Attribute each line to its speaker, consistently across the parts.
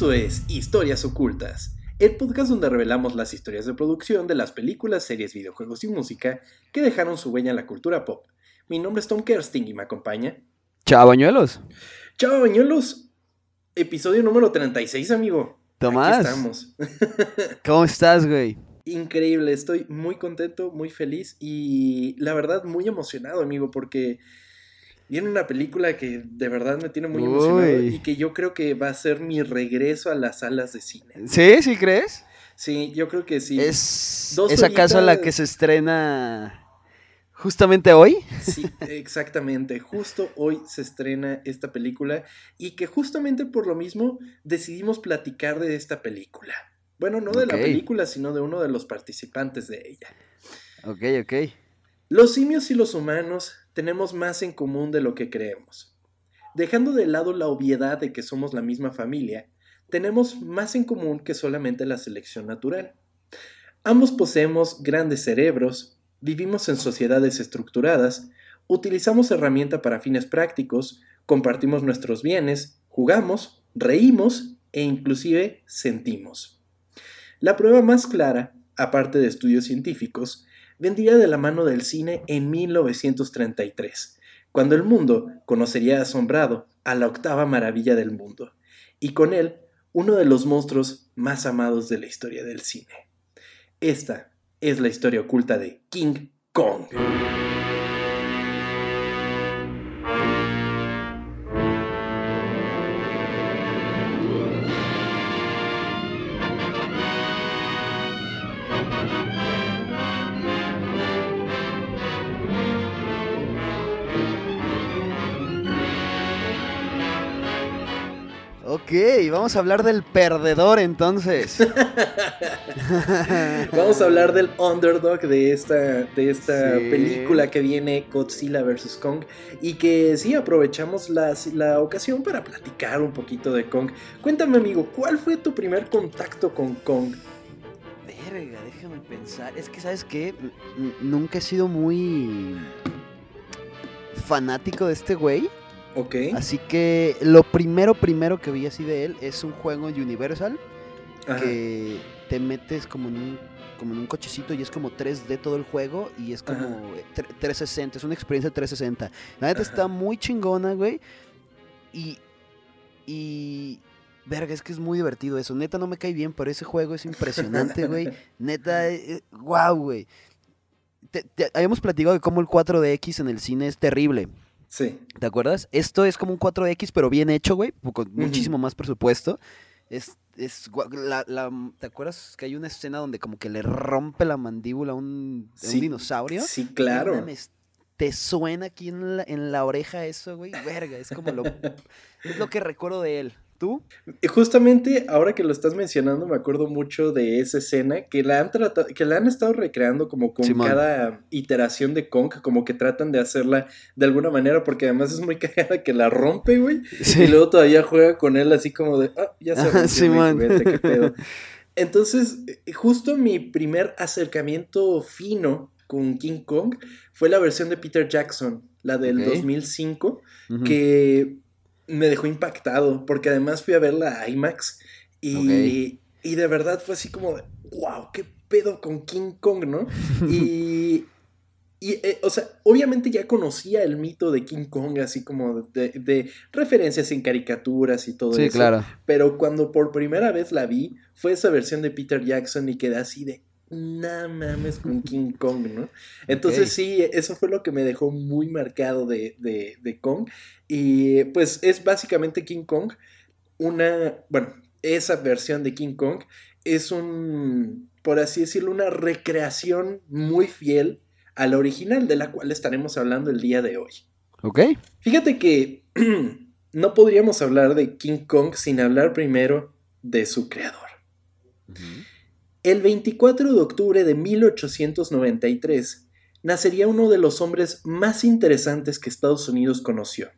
Speaker 1: Esto es Historias Ocultas, el podcast donde revelamos las historias de producción de las películas, series, videojuegos y música que dejaron su huella en la cultura pop. Mi nombre es Tom Kersting y me acompaña.
Speaker 2: Chao, bañuelos.
Speaker 1: Chao, bañuelos. Episodio número 36, amigo.
Speaker 2: Tomás.
Speaker 1: Aquí estamos.
Speaker 2: ¿Cómo estás, güey?
Speaker 1: Increíble, estoy muy contento, muy feliz y la verdad muy emocionado, amigo, porque viene una película que de verdad me tiene muy emocionado y que yo creo que va a ser mi regreso a las salas de cine.
Speaker 2: ¿Sí? ¿Sí crees?
Speaker 1: Sí, yo creo que sí.
Speaker 2: ¿Es,
Speaker 1: Dos
Speaker 2: ¿es acaso la que se estrena justamente hoy?
Speaker 1: Sí, exactamente. Justo hoy se estrena esta película y que justamente por lo mismo decidimos platicar de esta película. Bueno, no de la película, sino de uno de los participantes de ella.
Speaker 2: Ok, ok.
Speaker 1: Los simios y los humanos tenemos más en común de lo que creemos. Dejando de lado la obviedad de que somos la misma familia, tenemos más en común que solamente la selección natural. Ambos poseemos grandes cerebros, vivimos en sociedades estructuradas, utilizamos herramienta para fines prácticos, compartimos nuestros bienes, jugamos, reímos e inclusive sentimos. La prueba más clara, aparte de estudios científicos, vendría de la mano del cine en 1933, cuando el mundo conocería asombrado a la octava maravilla del mundo, y con él uno de los monstruos más amados de la historia del cine. Esta es la historia oculta de King Kong.
Speaker 2: Vamos a hablar del perdedor entonces.
Speaker 1: Vamos a hablar del underdog de esta, de esta
Speaker 2: Sí.
Speaker 1: película que viene Godzilla vs. Kong y que sí aprovechamos la, la ocasión para platicar un poquito de Kong. Cuéntame amigo, ¿cuál fue tu primer contacto con Kong?
Speaker 2: Verga, déjame pensar. Es que, ¿sabes qué? N- nunca he sido muy fanático de este güey.
Speaker 1: Ok.
Speaker 2: Así que lo primero, primero que vi así de él es un juego Universal.
Speaker 1: Ajá.
Speaker 2: que te metes como en un como en un cochecito y es como 3D todo el juego y es como
Speaker 1: Ajá.
Speaker 2: eh, tre- 360, es una experiencia 360. La neta está muy chingona, güey. Y y verga, es que es muy divertido eso. Neta no me cae bien, pero ese juego es impresionante, güey. Neta, eh, wow, güey. Te- te- habíamos platicado de cómo el 4DX en el cine es terrible.
Speaker 1: Sí.
Speaker 2: ¿Te acuerdas? Esto es como un 4X, pero bien hecho, güey, con muchísimo más presupuesto. Es, es gua- la, la- ¿Te acuerdas que hay una escena donde como que le rompe la mandíbula a un, dinosaurio?
Speaker 1: Sí, claro.
Speaker 2: te suena aquí en la, en la oreja eso, güey. Verga, es como lo. es lo que recuerdo de él. ¿Tú?
Speaker 1: Justamente ahora que lo estás mencionando, me acuerdo mucho de esa escena que la han tratado, que la han estado recreando como con
Speaker 2: Simón.
Speaker 1: cada iteración de Kong, como que tratan de hacerla de alguna manera, porque además es muy cagada que la rompe, güey. Y luego todavía juega con él así como de, ah, ya se
Speaker 2: Simón.
Speaker 1: juguete, qué pedo. Entonces, eh, justo mi primer acercamiento fino con King Kong fue la versión de Peter Jackson, la del
Speaker 2: Ok.
Speaker 1: 2005
Speaker 2: Ujú.
Speaker 1: que me dejó impactado, porque además fui a verla a IMAX y, y de verdad fue así como de, wow, qué pedo con King Kong, ¿no? Y, y eh, o sea, obviamente ya conocía el mito de King Kong, así como de, de referencias en caricaturas y todo
Speaker 2: Sí,
Speaker 1: eso.
Speaker 2: claro.
Speaker 1: Pero cuando por primera vez la vi, fue esa versión de Peter Jackson y quedé así de, no mames con King Kong, ¿no? Entonces sí, eso fue lo que me dejó muy marcado de, de, de Kong. Y pues es básicamente King Kong, una, bueno, esa versión de King Kong es un, por así decirlo, una recreación muy fiel a la original, de la cual estaremos hablando el día de hoy.
Speaker 2: Ok.
Speaker 1: Fíjate que no podríamos hablar de King Kong sin hablar primero de su creador. El 24 de octubre de 1893 nacería uno de los hombres más interesantes que Estados Unidos conoció.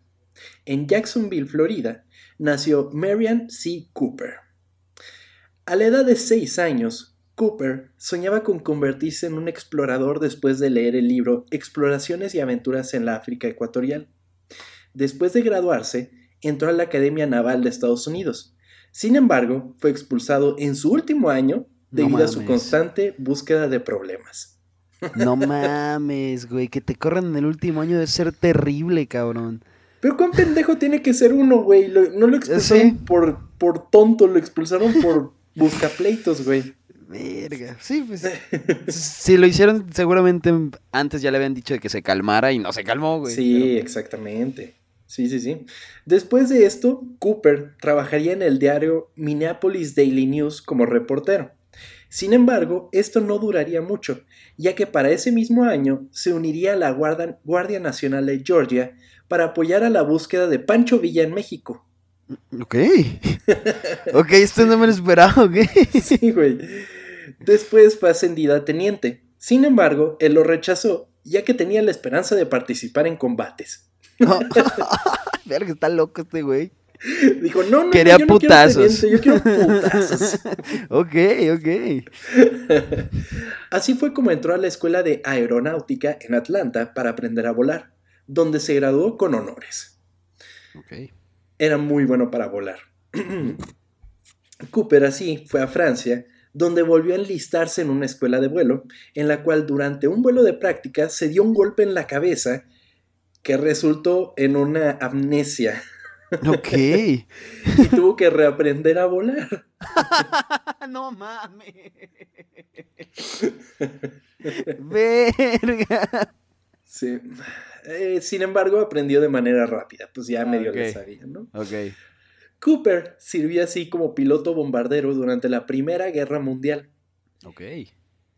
Speaker 1: En Jacksonville, Florida, nació Marian C. Cooper. A la edad de 6 años, Cooper soñaba con convertirse en un explorador después de leer el libro Exploraciones y aventuras en la África Ecuatorial. Después de graduarse, entró a la Academia Naval de Estados Unidos. Sin embargo, fue expulsado en su último año
Speaker 2: No
Speaker 1: debido a su constante búsqueda de problemas.
Speaker 2: No mames, güey. Que te corran en el último año debe ser terrible, cabrón.
Speaker 1: Pero cuán pendejo tiene que ser uno, güey. Lo- no lo expulsaron
Speaker 2: Sí.
Speaker 1: por, por tonto, lo expulsaron por buscapleitos, güey.
Speaker 2: Verga. Sí, pues. si lo hicieron, seguramente antes ya le habían dicho de que se calmara y no se calmó, güey.
Speaker 1: Sí,
Speaker 2: pero-
Speaker 1: exactamente. Sí, sí, sí. Después de esto, Cooper trabajaría en el diario Minneapolis Daily News como reportero. Sin embargo, esto no duraría mucho, ya que para ese mismo año se uniría a la Guardia Nacional de Georgia para apoyar a la búsqueda de Pancho Villa en México.
Speaker 2: Ok. ok, esto no me lo esperaba, ok.
Speaker 1: Sí, güey. Después fue ascendida a teniente. Sin embargo, él lo rechazó, ya que tenía la esperanza de participar en combates.
Speaker 2: Verga, está loco este güey.
Speaker 1: Dijo, no, no,
Speaker 2: Quería
Speaker 1: no, yo no quiero
Speaker 2: putazos.
Speaker 1: yo quiero putazos.
Speaker 2: Ok, ok.
Speaker 1: Así fue como entró a la escuela de aeronáutica en Atlanta para aprender a volar, donde se graduó con honores.
Speaker 2: Ok.
Speaker 1: Era muy bueno para volar. Cooper así fue a Francia, donde volvió a enlistarse en una escuela de vuelo, en la cual durante un vuelo de práctica se dio un golpe en la cabeza que resultó en una amnesia
Speaker 2: Ok.
Speaker 1: y tuvo que reaprender a volar.
Speaker 2: no mames. Verga.
Speaker 1: Sí. Eh, sin embargo, aprendió de manera rápida, pues ya
Speaker 2: Ah,
Speaker 1: medio le
Speaker 2: ok.
Speaker 1: sabía, ¿no?
Speaker 2: Ok.
Speaker 1: Cooper sirvió así como piloto bombardero durante la Primera Guerra Mundial.
Speaker 2: Ok.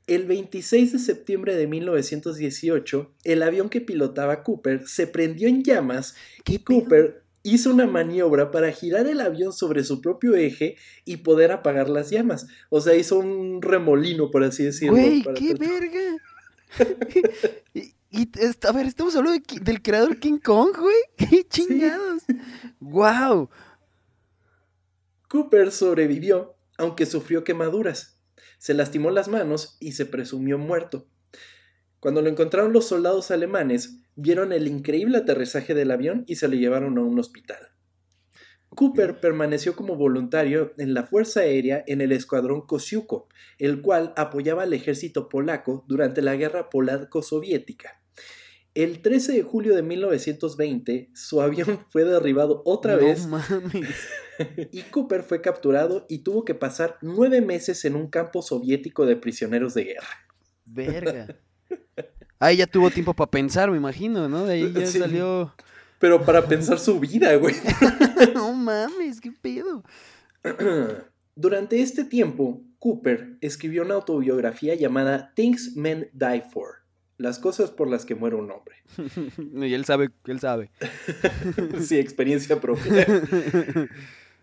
Speaker 1: El 26 de septiembre de 1918, el avión que pilotaba Cooper se prendió en llamas y Cooper hizo una maniobra para girar el avión sobre su propio eje y poder apagar las llamas. O sea, hizo un remolino, por así decirlo.
Speaker 2: Güey,
Speaker 1: para
Speaker 2: qué
Speaker 1: tratar-
Speaker 2: verga. y, a ver, estamos hablando de del creador King Kong, güey. Qué chingados. Wow.
Speaker 1: Cooper sobrevivió, aunque sufrió quemaduras. Se lastimó las manos y se presumió muerto. Cuando lo encontraron los soldados alemanes, vieron el increíble aterrizaje del avión y se lo llevaron a un hospital. Cooper permaneció como voluntario en la Fuerza Aérea en el Escuadrón Kosiuko, el cual apoyaba al ejército polaco durante la Guerra Polaco-Soviética. El 13 de julio de 1920, su avión fue derribado otra
Speaker 2: no
Speaker 1: vez
Speaker 2: mames.
Speaker 1: y Cooper fue capturado y tuvo que pasar nueve meses en un campo soviético de prisioneros de guerra.
Speaker 2: Verga. Ahí ya tuvo tiempo para pensar, me imagino, ¿no? De ahí ya
Speaker 1: Sí.
Speaker 2: salió.
Speaker 1: Pero para pensar su vida, güey.
Speaker 2: no mames, qué pedo.
Speaker 1: Durante este tiempo, Cooper escribió una autobiografía llamada Things Men Die For, las cosas por las que muere un hombre.
Speaker 2: y él sabe, él sabe.
Speaker 1: sí, experiencia propia.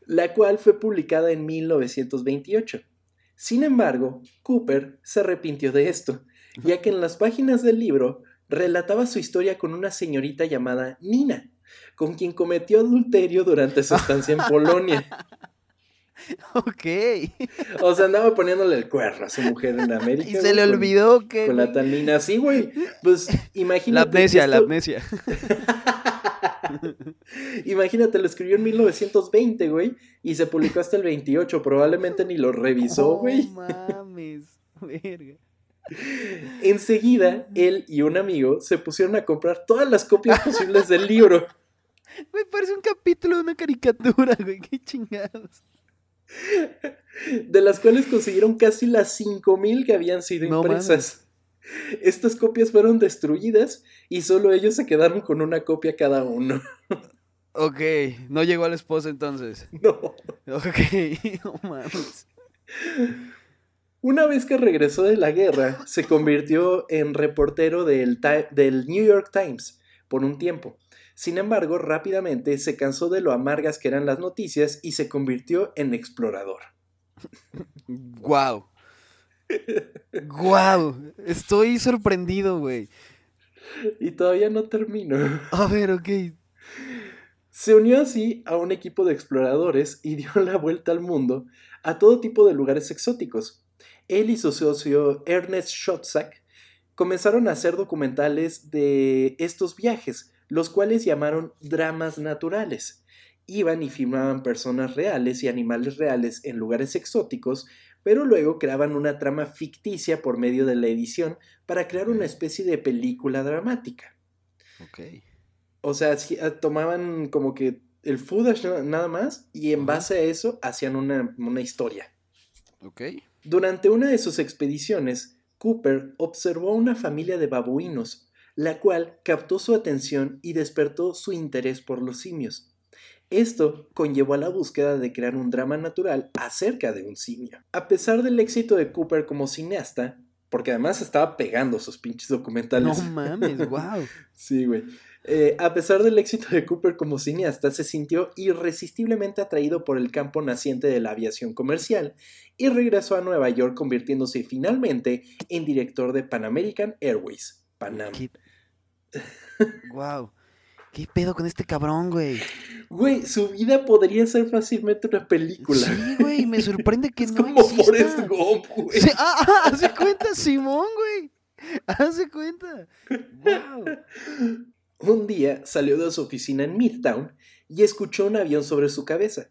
Speaker 1: la cual fue publicada en 1928. Sin embargo, Cooper se arrepintió de esto, ya que en las páginas del libro relataba su historia con una señorita llamada Nina, con quien cometió adulterio durante su estancia en Polonia.
Speaker 2: ok.
Speaker 1: O sea, andaba poniéndole el cuerno a su mujer en América.
Speaker 2: Y se
Speaker 1: güey,
Speaker 2: le
Speaker 1: con-
Speaker 2: olvidó que.
Speaker 1: Con la
Speaker 2: güey,
Speaker 1: tal Nina. Sí, güey. Pues
Speaker 2: La
Speaker 1: imagínate.
Speaker 2: amnesia, la amnesia.
Speaker 1: Imagínate, lo escribió en 1920, güey, y se publicó hasta el 28. Probablemente ni lo revisó, güey.
Speaker 2: No mames. Verga.
Speaker 1: Enseguida, él y un amigo se pusieron a comprar todas las copias posibles del libro.
Speaker 2: Güey, parece un capítulo de una caricatura, güey. Qué chingados.
Speaker 1: de las cuales consiguieron casi las 5000 que habían sido
Speaker 2: No
Speaker 1: impresas. Estas copias fueron destruidas y solo ellos se quedaron con una copia cada uno.
Speaker 2: Ok, no llegó a la esposa entonces.
Speaker 1: No.
Speaker 2: Ok, no mames.
Speaker 1: Una vez que regresó de la guerra, se convirtió en reportero del, New York Times por un tiempo. Sin embargo, rápidamente se cansó de lo amargas que eran las noticias y se convirtió en explorador.
Speaker 2: Guau. Guau. Estoy sorprendido, güey.
Speaker 1: Y todavía no termino.
Speaker 2: A ver, ok.
Speaker 1: Se unió así a un equipo de exploradores y dio la vuelta al mundo a todo tipo de lugares exóticos. Él y su socio Ernest Schotzak comenzaron a hacer documentales de estos viajes, los cuales llamaron dramas naturales. Iban y filmaban personas reales y animales reales en lugares exóticos, pero luego creaban una trama ficticia por medio de la edición para crear una especie de película dramática.
Speaker 2: Ok.
Speaker 1: O sea, ah, tomaban como que el footage na- nada más y en base a eso hacían una, una historia.
Speaker 2: Ok.
Speaker 1: Durante una de sus expediciones, Cooper observó a una familia de babuinos, la cual captó su atención y despertó su interés por los simios. Esto conllevó a la búsqueda de crear un drama natural acerca de un simio. A pesar del éxito de Cooper como cineasta, porque además estaba pegando sus pinches documentales.
Speaker 2: No mames, wow.
Speaker 1: Sí, güey. Eh, a pesar del éxito de Cooper como cineasta, se sintió irresistiblemente atraído por el campo naciente de la aviación comercial y regresó a Nueva York convirtiéndose finalmente en director de Pan American Airways, Panam.
Speaker 2: Qué... wow. ¿Qué pedo con este cabrón, güey?
Speaker 1: Güey, su vida podría ser fácilmente una película.
Speaker 2: Sí, güey, me sorprende que
Speaker 1: es
Speaker 2: no
Speaker 1: como
Speaker 2: exista.
Speaker 1: Forrest Gump, güey.
Speaker 2: Sí, ah, ah, hace cuenta, Simón, güey. Hace cuenta. Wow.
Speaker 1: Un día salió de su oficina en Midtown y escuchó un avión sobre su cabeza.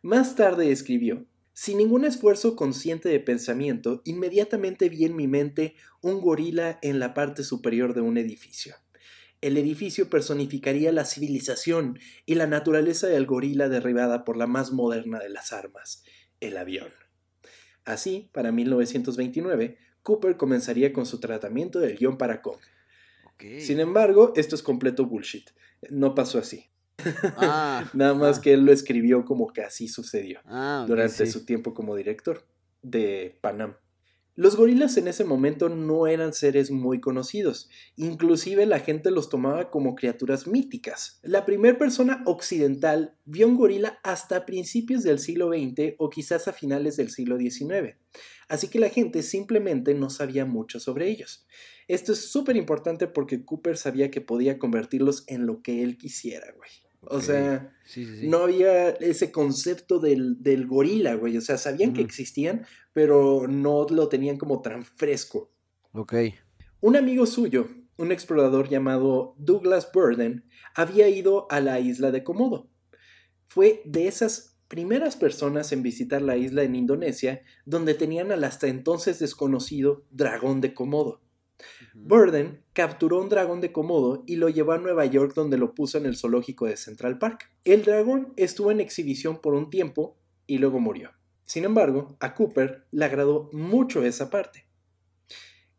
Speaker 1: Más tarde escribió, sin ningún esfuerzo consciente de pensamiento, inmediatamente vi en mi mente un gorila en la parte superior de un edificio. El edificio personificaría la civilización y la naturaleza del gorila derribada por la más moderna de las armas, el avión. Así, para 1929, Cooper comenzaría con su tratamiento del guion para Kong. Sin embargo, esto es completo bullshit. No pasó así.
Speaker 2: Ah,
Speaker 1: Nada más
Speaker 2: ah,
Speaker 1: que él lo escribió como que así sucedió
Speaker 2: ah,
Speaker 1: durante
Speaker 2: sí.
Speaker 1: su tiempo como director de Panam. Los gorilas en ese momento no eran seres muy conocidos, inclusive la gente los tomaba como criaturas míticas. La primera persona occidental vio un gorila hasta principios del siglo XX o quizás a finales del siglo XIX, así que la gente simplemente no sabía mucho sobre ellos. Esto es súper importante porque Cooper sabía que podía convertirlos en lo que él quisiera, güey. O sea,
Speaker 2: Sí, sí, sí.
Speaker 1: no había ese concepto del, del gorila, güey. O sea, sabían que existían, pero no lo tenían como tan fresco.
Speaker 2: Ok.
Speaker 1: Un amigo suyo, un explorador llamado Douglas Burden, había ido a la isla de Komodo. Fue de esas primeras personas en visitar la isla en Indonesia donde tenían al hasta entonces desconocido dragón de Komodo. Burden capturó un dragón de Komodo y lo llevó a Nueva York donde lo puso en el zoológico de Central Park. El dragón estuvo en exhibición por un tiempo y luego murió. Sin embargo, a Cooper le agradó mucho esa parte.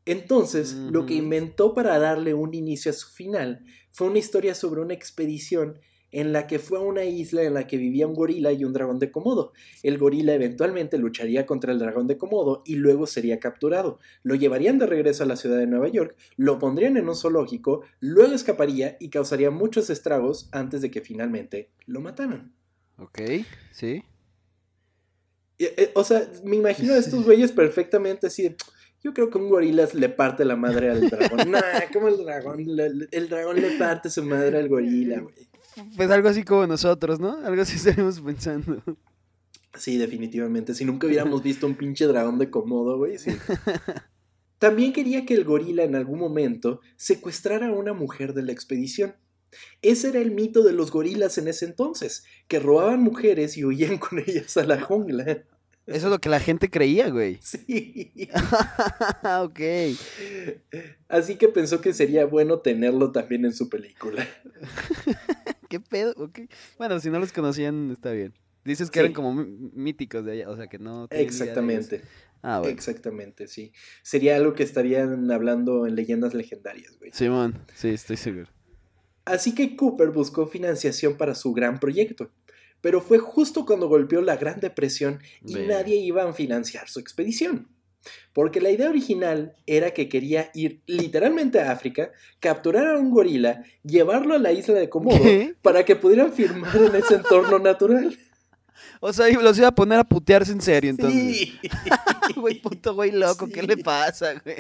Speaker 1: Entonces, lo que inventó para darle un inicio a su final fue una historia sobre una expedición en la que fue a una isla en la que vivía un gorila y un dragón de Komodo. El gorila eventualmente lucharía contra el dragón de Komodo y luego sería capturado. Lo llevarían de regreso a la ciudad de Nueva York, lo pondrían en un zoológico, luego escaparía y causaría muchos estragos antes de que finalmente lo mataran.
Speaker 2: Ok, sí.
Speaker 1: Eh, O sea, me imagino a estos güeyes perfectamente así de, Yo creo que un gorila le parte la madre al dragón. nah, como el dragón. El dragón le parte su madre al gorila, güey.
Speaker 2: Pues algo así como nosotros, ¿no? Algo así estaremos pensando.
Speaker 1: Sí, definitivamente. Si nunca hubiéramos visto un pinche dragón de Komodo, güey, sí. También quería que el gorila en algún momento secuestrara a una mujer de la expedición. Ese era el mito de los gorilas en ese entonces, que robaban mujeres y huían con ellas a la jungla.
Speaker 2: Eso es lo que la gente creía, güey.
Speaker 1: Sí.
Speaker 2: ok.
Speaker 1: Así que pensó que sería bueno tenerlo también en su película.
Speaker 2: ¿Qué pedo? Ok. Bueno, si no los conocían, está bien. Dices que
Speaker 1: Sí.
Speaker 2: eran como mí- míticos de allá, o sea que no.
Speaker 1: Exactamente.
Speaker 2: Ah, bueno.
Speaker 1: Exactamente, sí. Sería algo que estarían hablando en leyendas legendarias, güey.
Speaker 2: Simón, sí, estoy seguro.
Speaker 1: Así que Cooper buscó financiación para su gran proyecto. Pero fue justo cuando golpeó la Gran Depresión y nadie iba a financiar su expedición. Porque la idea original era que quería ir literalmente a África, capturar a un gorila, llevarlo a la isla de Komodo
Speaker 2: ¿Qué?
Speaker 1: para que pudieran firmar en ese entorno natural.
Speaker 2: O sea, los iba a poner a putearse en serio, entonces.
Speaker 1: Sí.
Speaker 2: Güey, puto güey loco, ¿qué le pasa, güey?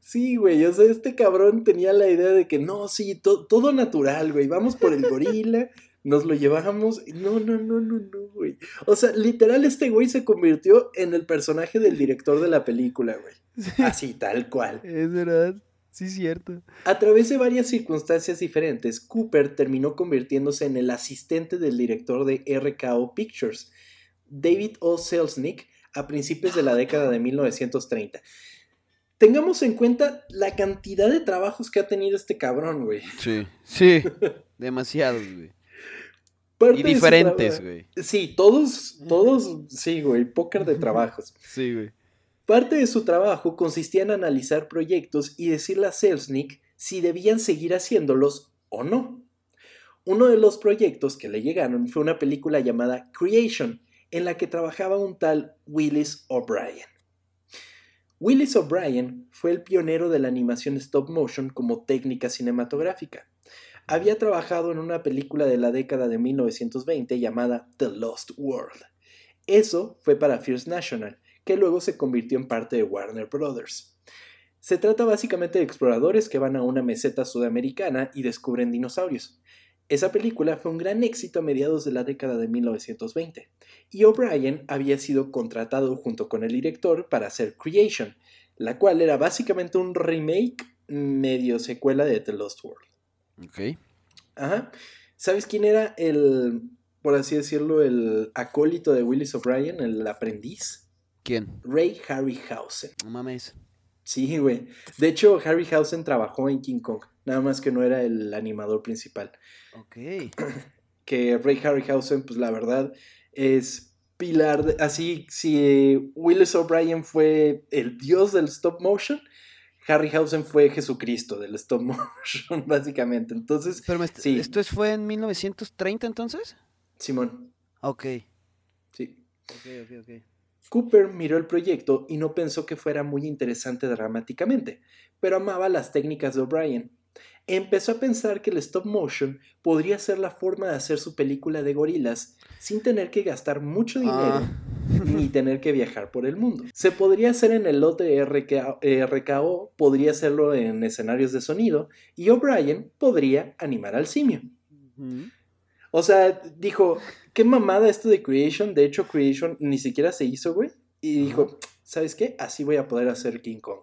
Speaker 1: Sí, güey, o sea, este cabrón tenía la idea de que no, sí, to- todo natural, güey, vamos por el gorila, nos lo llevamos, y no, no, no, no, no, güey. O sea, literal este güey se convirtió en el personaje del director de la película, güey. Así, tal cual.
Speaker 2: Es verdad. Sí, cierto.
Speaker 1: A través de varias circunstancias diferentes, Cooper terminó convirtiéndose en el asistente del director de RKO Pictures, David O. Selznick, a principios de la década de 1930. Tengamos en cuenta la cantidad de trabajos que ha tenido este cabrón, güey.
Speaker 2: Sí, sí. Demasiados, güey.
Speaker 1: Parte
Speaker 2: Y
Speaker 1: de su
Speaker 2: diferentes, güey.
Speaker 1: Sí, todos, todos, sí, güey, póker de trabajos.
Speaker 2: Sí, güey.
Speaker 1: Parte de su trabajo consistía en analizar proyectos y decirle a Selznick si debían seguir haciéndolos o no. Uno de los proyectos que le llegaron fue una película llamada Creation, en la que trabajaba un tal Willis O'Brien. Willis O'Brien fue el pionero de la animación stop motion como técnica cinematográfica. Había trabajado en una película de la década de 1920 llamada The Lost World. Eso fue para First National, que luego se convirtió en parte de Warner Brothers. Se trata básicamente de exploradores que van a una meseta sudamericana y descubren dinosaurios. Esa película fue un gran éxito a mediados de la década de 1920, y O'Brien había sido contratado junto con el director para hacer Creation, la cual era básicamente un remake medio secuela de The Lost World.
Speaker 2: Ok.
Speaker 1: Ajá. ¿Sabes quién era el, por así decirlo, el acólito de Willis O'Brien, el aprendiz?
Speaker 2: ¿Quién?
Speaker 1: Ray Harryhausen.
Speaker 2: No mames.
Speaker 1: Sí, güey. De hecho, Harryhausen trabajó en King Kong, nada más que no era el animador principal.
Speaker 2: Ok.
Speaker 1: Que Ray Harryhausen, pues la verdad, es pilar de... Así, si Willis O'Brien fue el dios del stop motion, Harryhausen fue Jesucristo del stop motion, básicamente. Entonces,
Speaker 2: Pero me
Speaker 1: Sí.
Speaker 2: ¿esto es- fue en 1930 entonces?
Speaker 1: Simón,
Speaker 2: Ok.
Speaker 1: sí.
Speaker 2: Ok, ok, ok.
Speaker 1: Cooper miró el proyecto y no pensó que fuera muy interesante dramáticamente, pero amaba las técnicas de O'Brien. Empezó a pensar que el stop motion podría ser la forma de hacer su película de gorilas sin tener que gastar mucho dinero
Speaker 2: Ah.
Speaker 1: ni tener que viajar por el mundo. Se podría hacer en el lote RKO, podría hacerlo en escenarios de sonido y O'Brien podría animar al simio. O sea, dijo, qué mamada esto de Creation. De hecho, Creation ni siquiera se hizo, güey. Y dijo, ¿sabes qué? Así voy a poder hacer King Kong.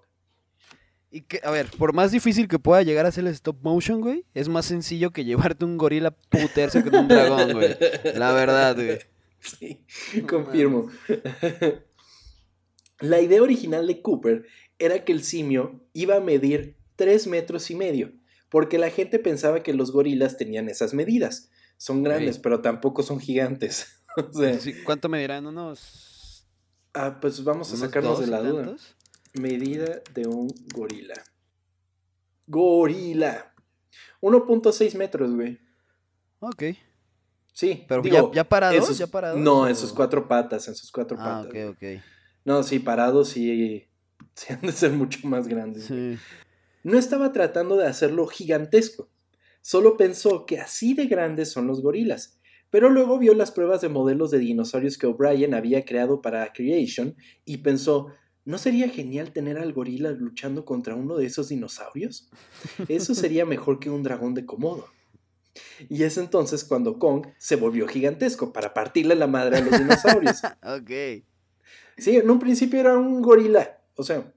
Speaker 2: Y que, a ver, por más difícil que pueda llegar a ser el stop motion, güey, es más sencillo que llevarte un gorila a putearse con un dragón, güey. La verdad, güey.
Speaker 1: Sí, confirmo. La idea original de Cooper era que el simio iba a medir 3 metros y medio, porque la gente pensaba que los gorilas tenían esas medidas. Son grandes, pero tampoco son gigantes. O sea,
Speaker 2: Sí, ¿Cuánto medirán? ¿Unos,
Speaker 1: ah, pues vamos a sacarnos de la duda.
Speaker 2: tantos?
Speaker 1: Medida de un gorila. Gorila. 1.6 metros, güey.
Speaker 2: Ok.
Speaker 1: Sí.
Speaker 2: Pero
Speaker 1: digo,
Speaker 2: ya, ya parados, ya parados.
Speaker 1: No,
Speaker 2: o-
Speaker 1: en sus cuatro patas, en sus cuatro
Speaker 2: Ah,
Speaker 1: patas.
Speaker 2: ok, ok.
Speaker 1: No, sí, parados sí, sí han de ser mucho más grandes.
Speaker 2: Sí.
Speaker 1: No estaba tratando de hacerlo gigantesco. Solo pensó que así de grandes son los gorilas. Pero luego vio las pruebas de modelos de dinosaurios que O'Brien había creado para Creation y pensó, ¿no sería genial tener al gorila luchando contra uno de esos dinosaurios? Eso sería mejor que un dragón de Komodo. Y es entonces cuando Kong se volvió gigantesco para partirle la madre a los dinosaurios.
Speaker 2: Ok.
Speaker 1: Sí, en un principio era un gorila, o sea,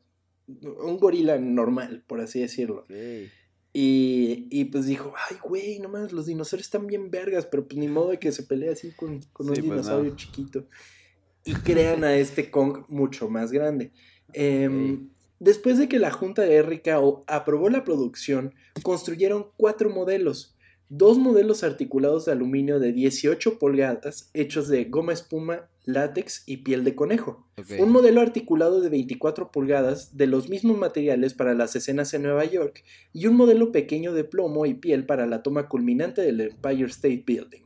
Speaker 1: un gorila normal, por así decirlo.
Speaker 2: ok.
Speaker 1: Y, y pues dijo, ay, güey, no mames, los dinosaurios están bien vergas, pero pues ni modo de que se pelee así con, con un
Speaker 2: pues,
Speaker 1: dinosaurio
Speaker 2: no.
Speaker 1: chiquito. Y crean a este Kong mucho más grande. Em. Después de que la junta de RKO aprobó la producción, construyeron cuatro modelos. Dos modelos articulados de aluminio de 18 pulgadas, hechos de goma espuma, látex y piel de conejo. Un modelo articulado de 24 pulgadas de los mismos materiales para las escenas en Nueva York y un modelo pequeño de plomo y piel para la toma culminante del Empire State Building.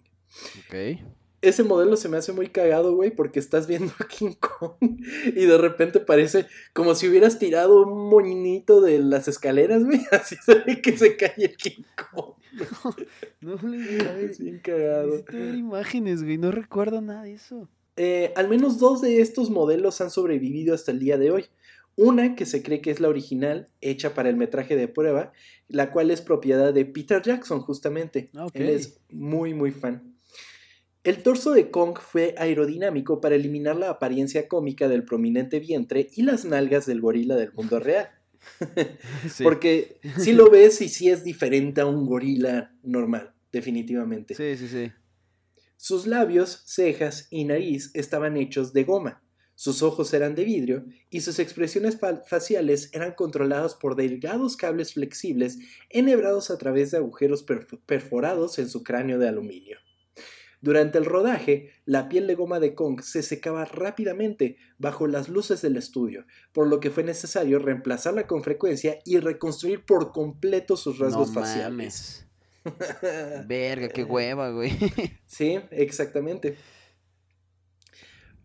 Speaker 1: Ese modelo se me hace muy cagado, güey, porque estás viendo a King Kong y de repente parece como si hubieras tirado un moñito de las escaleras, güey. Así se ve que se cae el King Kong.
Speaker 2: No le a ver,
Speaker 1: Es bien cagado.
Speaker 2: necesito ver imágenes, güey. No recuerdo nada de eso.
Speaker 1: Eh, al menos dos de estos modelos han sobrevivido hasta el día de hoy. Una que se cree que es la original, hecha para el metraje de prueba, la cual es propiedad de Peter Jackson, justamente.
Speaker 2: Ah.
Speaker 1: Él es muy, muy fan. El torso de Kong fue aerodinámico para eliminar la apariencia cómica del prominente vientre y las nalgas del gorila del mundo real.
Speaker 2: Sí.
Speaker 1: Porque si lo ves y sí es diferente a un gorila normal, definitivamente.
Speaker 2: Sí, sí, sí.
Speaker 1: Sus labios, cejas y nariz estaban hechos de goma. Sus ojos eran de vidrio y sus expresiones fa- faciales eran controladas por delgados cables flexibles enhebrados a través de agujeros perf- perforados en su cráneo de aluminio. Durante el rodaje, la piel de goma de Kong se secaba rápidamente bajo las luces del estudio, por lo que fue necesario reemplazarla con frecuencia y reconstruir por completo sus rasgos
Speaker 2: no
Speaker 1: faciales.
Speaker 2: mames. Verga, qué hueva, güey.
Speaker 1: Sí, exactamente.